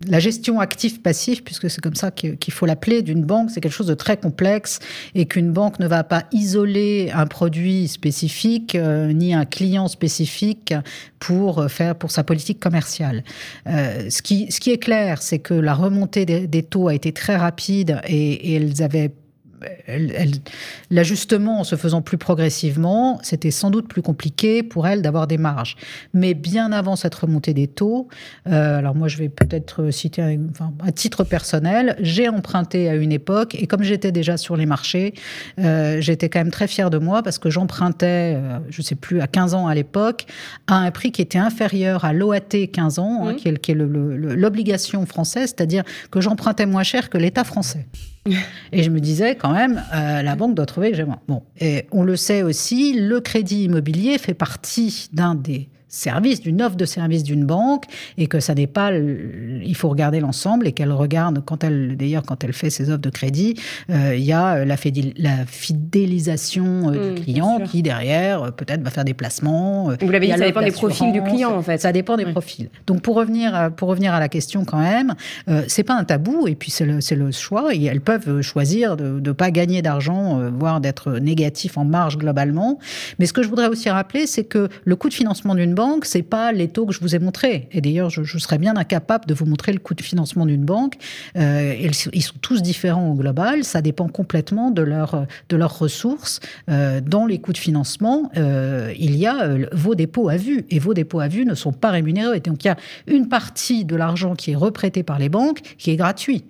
la gestion active-passif, puisque c'est comme ça qu'il faut l'appeler, d'une banque, c'est quelque chose de très complexe et qu'une banque ne va pas isoler un produit spécifique euh, ni un client spécifique pour faire pour sa politique commerciale. Euh, ce, qui, ce qui est clair, c'est que la remontée des, taux a été très rapide et, et elles avaient l'ajustement en se faisant plus progressivement, c'était sans doute plus compliqué pour elle d'avoir des marges. Mais bien avant cette remontée des taux, euh, alors moi je vais peut-être citer un, enfin, à titre personnel, j'ai emprunté à une époque et comme j'étais déjà sur les marchés, euh, j'étais quand même très fière de moi parce que j'empruntais, euh, je ne sais plus, à 15 ans à l'époque, à un prix qui était inférieur à l'OAT 15 ans, hein, qui est, qui est l'obligation française, c'est-à-dire que j'empruntais moins cher que l'État français. Et je me disais quand même, euh, la banque doit trouver que j'ai moins. Bon, et on le sait aussi, le crédit immobilier fait partie d'un des service, d'une offre de service d'une banque, et que ça n'est pas, il faut regarder l'ensemble, et qu'elle regarde, quand elle, d'ailleurs, quand elle fait ses offres de crédit, euh, il y a euh, la, la fidélisation euh, du mmh, client qui, derrière, peut-être va faire des placements. Vous l'avez dit, ça dépend des profils du client, en fait. Ça dépend des profils. Donc, pour revenir, pour revenir à la question, quand même, c'est pas un tabou, et puis c'est le, le, choix, et elles peuvent choisir de ne pas gagner d'argent, voire d'être négatif en marge globalement. Mais ce que je voudrais aussi rappeler, c'est que le coût de financement d'une banque, c'est pas les taux que je vous ai montrés. Et d'ailleurs, je, serais bien incapable de vous montrer le coût de financement d'une banque. Euh, ils, sont tous différents au global. Ça dépend complètement de, leur, de leurs ressources. Euh, dans les coûts de financement, euh, il y a vos dépôts à vue. Et vos dépôts à vue ne sont pas rémunérés. Donc il y a une partie de l'argent qui est reprêté par les banques qui est gratuit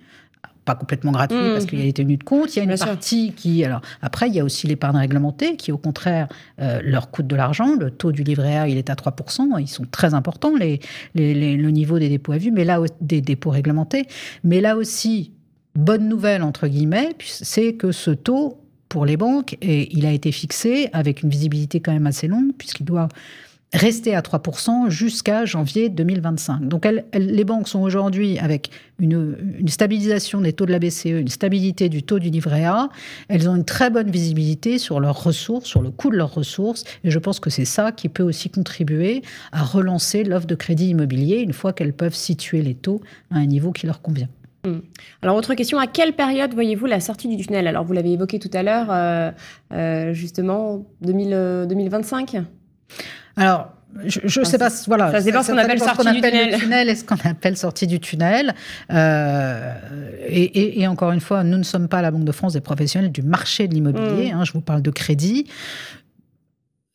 pas complètement gratuit parce qu'il y a les tenues de compte. Il y a une partie qui. Alors, après, il y a aussi l'épargne réglementée qui, au contraire, euh, leur coûte de l'argent. Le taux du livret A, il est à 3%. Ils sont très importants, les, le niveau des dépôts à vue, mais là, des dépôts réglementés. Mais là aussi, bonne nouvelle, entre guillemets, c'est que ce taux, pour les banques, et il a été fixé avec une visibilité quand même assez longue, puisqu'il doit rester à 3% jusqu'à janvier 2025. Donc les banques sont aujourd'hui avec une, stabilisation des taux de la BCE, une stabilité du taux du livret A. Elles ont une très bonne visibilité sur leurs ressources, sur le coût de leurs ressources. Et je pense que c'est ça qui peut aussi contribuer à relancer l'offre de crédit immobilier une fois qu'elles peuvent situer les taux à un niveau qui leur convient. Hmm. Alors, autre question, à quelle période voyez-vous la sortie du tunnel? Alors, vous l'avez évoqué tout à l'heure, euh, euh, justement, 2025 alors, je ne sais pas, voilà. Ça dépend ce qu'on appelle sortie du tunnel. tunnel et ce qu'on appelle sortie du tunnel. Euh, et, encore une fois, nous ne sommes pas la Banque de France des professionnels du marché de l'immobilier. Mm. Hein, je vous parle de crédit.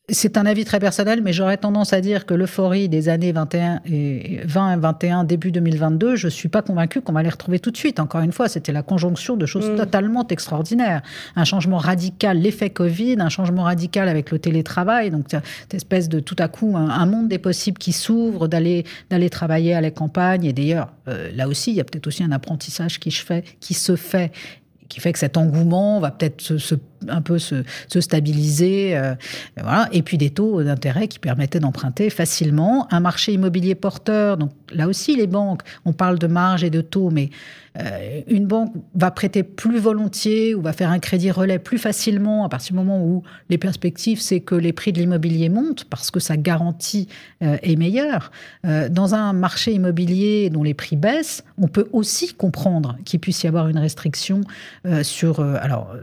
C'est un avis très personnel, mais j'aurais tendance à dire que l'euphorie des années 21 et 20 et 21, début 2022, je suis pas convaincue qu'on va les retrouver tout de suite. Encore une fois, c'était la conjonction de choses mm. totalement extraordinaires. Un changement radical, l'effet Covid, un changement radical avec le télétravail, donc cette espèce de tout à coup un, monde des possibles qui s'ouvre, d'aller d'aller travailler à la campagne. Et d'ailleurs, euh, là aussi, il y a peut-être aussi un apprentissage qui, fais, qui se fait qui fait que cet engouement va peut-être se, un peu se, stabiliser. Euh, voilà. Et puis des taux d'intérêt qui permettaient d'emprunter facilement. Un marché immobilier porteur, donc là aussi les banques, on parle de marge et de taux, mais euh, une banque va prêter plus volontiers ou va faire un crédit relais plus facilement à partir du moment où les perspectives, c'est que les prix de l'immobilier montent parce que sa garantie euh, est meilleure. Dans un marché immobilier dont les prix baissent, on peut aussi comprendre qu'il puisse y avoir une restriction sur, alors,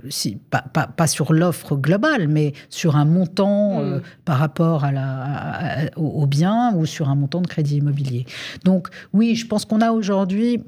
pas, pas sur l'offre globale, mais sur un montant mm. par rapport à la, au bien ou sur un montant de crédit immobilier. Donc oui, je pense qu'on a aujourd'hui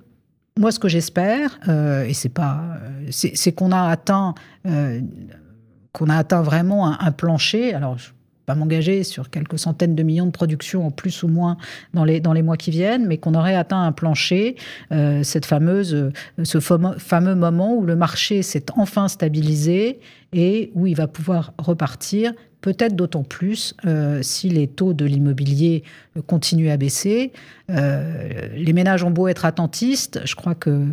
moi, ce que j'espère, et c'est pas, c'est qu'on a atteint, qu'on a atteint vraiment un, un plancher. Alors, je pas m'engager sur quelques centaines de millions de productions en plus ou moins dans les, dans les mois qui viennent, mais qu'on aurait atteint un plancher, euh, cette fameuse, euh, ce fameux moment où le marché s'est enfin stabilisé et où il va pouvoir repartir peut-être d'autant plus euh, si les taux de l'immobilier euh, continuent à baisser. Euh, les ménages ont beau être attentistes, je crois que,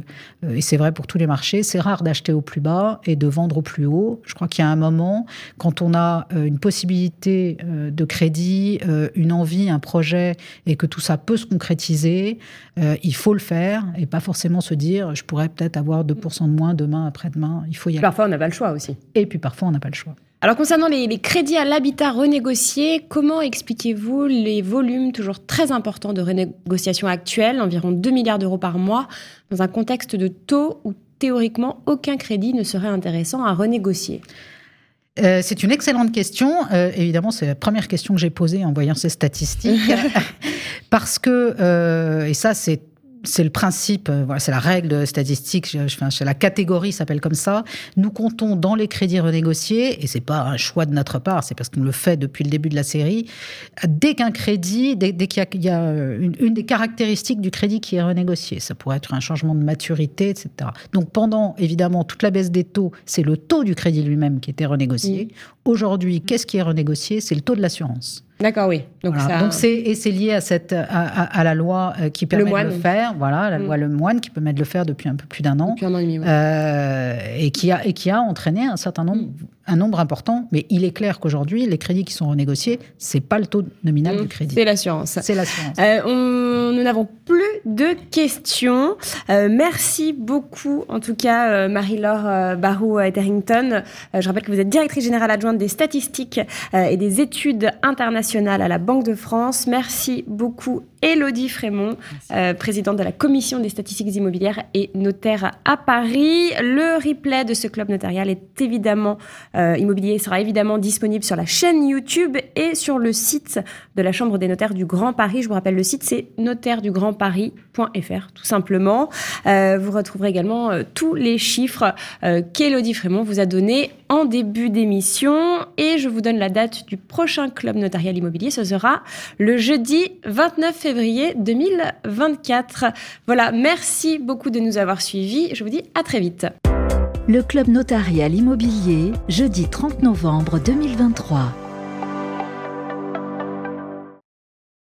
et c'est vrai pour tous les marchés, c'est rare d'acheter au plus bas et de vendre au plus haut. Je crois qu'il y a un moment, quand on a une possibilité de crédit, une envie, un projet, et que tout ça peut se concrétiser, il faut le faire et pas forcément se dire je pourrais peut-être avoir 2% de moins demain, après-demain. Il faut y aller. Parfois, on n'a pas le choix aussi. Et puis parfois, on n'a pas le choix. Alors concernant les, crédits à l'habitat renégociés, comment expliquez-vous les volumes toujours très importants de renégociation actuels, environ 2 milliards d'euros par mois, dans un contexte de taux où théoriquement aucun crédit ne serait intéressant à renégocier? Euh, c'est une excellente question. Euh, évidemment, c'est la première question que j'ai posée en voyant ces statistiques. parce que, euh, et ça, c'est c'est le principe, euh, voilà, c'est la règle statistique, je, je, la catégorie s'appelle comme ça. Nous comptons dans les crédits renégociés, et c'est pas un choix de notre part, c'est parce qu'on le fait depuis le début de la série. Dès qu'un crédit, dès, qu'il y a, une, une, des caractéristiques du crédit qui est renégocié, ça pourrait être un changement de maturité, etc. Donc pendant évidemment toute la baisse des taux, c'est le taux du crédit lui-même qui était renégocié. Aujourd'hui, qu'est-ce qui est renégocié? C'est le taux de l'assurance. D'accord, oui. Donc, c'est et c'est lié à cette à, la loi euh, qui permet de le faire. Voilà, la mm. loi Lemoine qui permet de le faire depuis un peu plus d'un an. Depuis un an et demi. Euh, et qui a et qui a entraîné un certain nombre mm un nombre important, mais il est clair qu'aujourd'hui, les crédits qui sont renégociés, c'est pas le taux nominal du crédit. C'est l'assurance. C'est l'assurance. Euh, nous n'avons plus de questions. Euh, merci beaucoup, en tout cas, euh, Marie-Laure Barou-Etherington. je rappelle que vous êtes directrice générale adjointe des statistiques et des études internationales à la Banque de France. Merci beaucoup, Elodie Frémont, présidente de la Commission des statistiques immobilières et notaire à Paris. Le replay de ce club notarial est évidemment euh, immobilier sera évidemment disponible sur la chaîne YouTube et sur le site de la Chambre des notaires du Grand Paris. Je vous rappelle, le site c'est notairedugrandparis.fr tout simplement. Euh, vous retrouverez également euh, tous les chiffres qu'Élodie Frémont vous a donnés en début d'émission. Et je vous donne la date du prochain club notarial immobilier. Ce sera le jeudi 29 février 2024. Voilà, merci beaucoup de nous avoir suivis. Je vous dis à très vite. Le club notarial immobilier, jeudi 30 novembre 2023.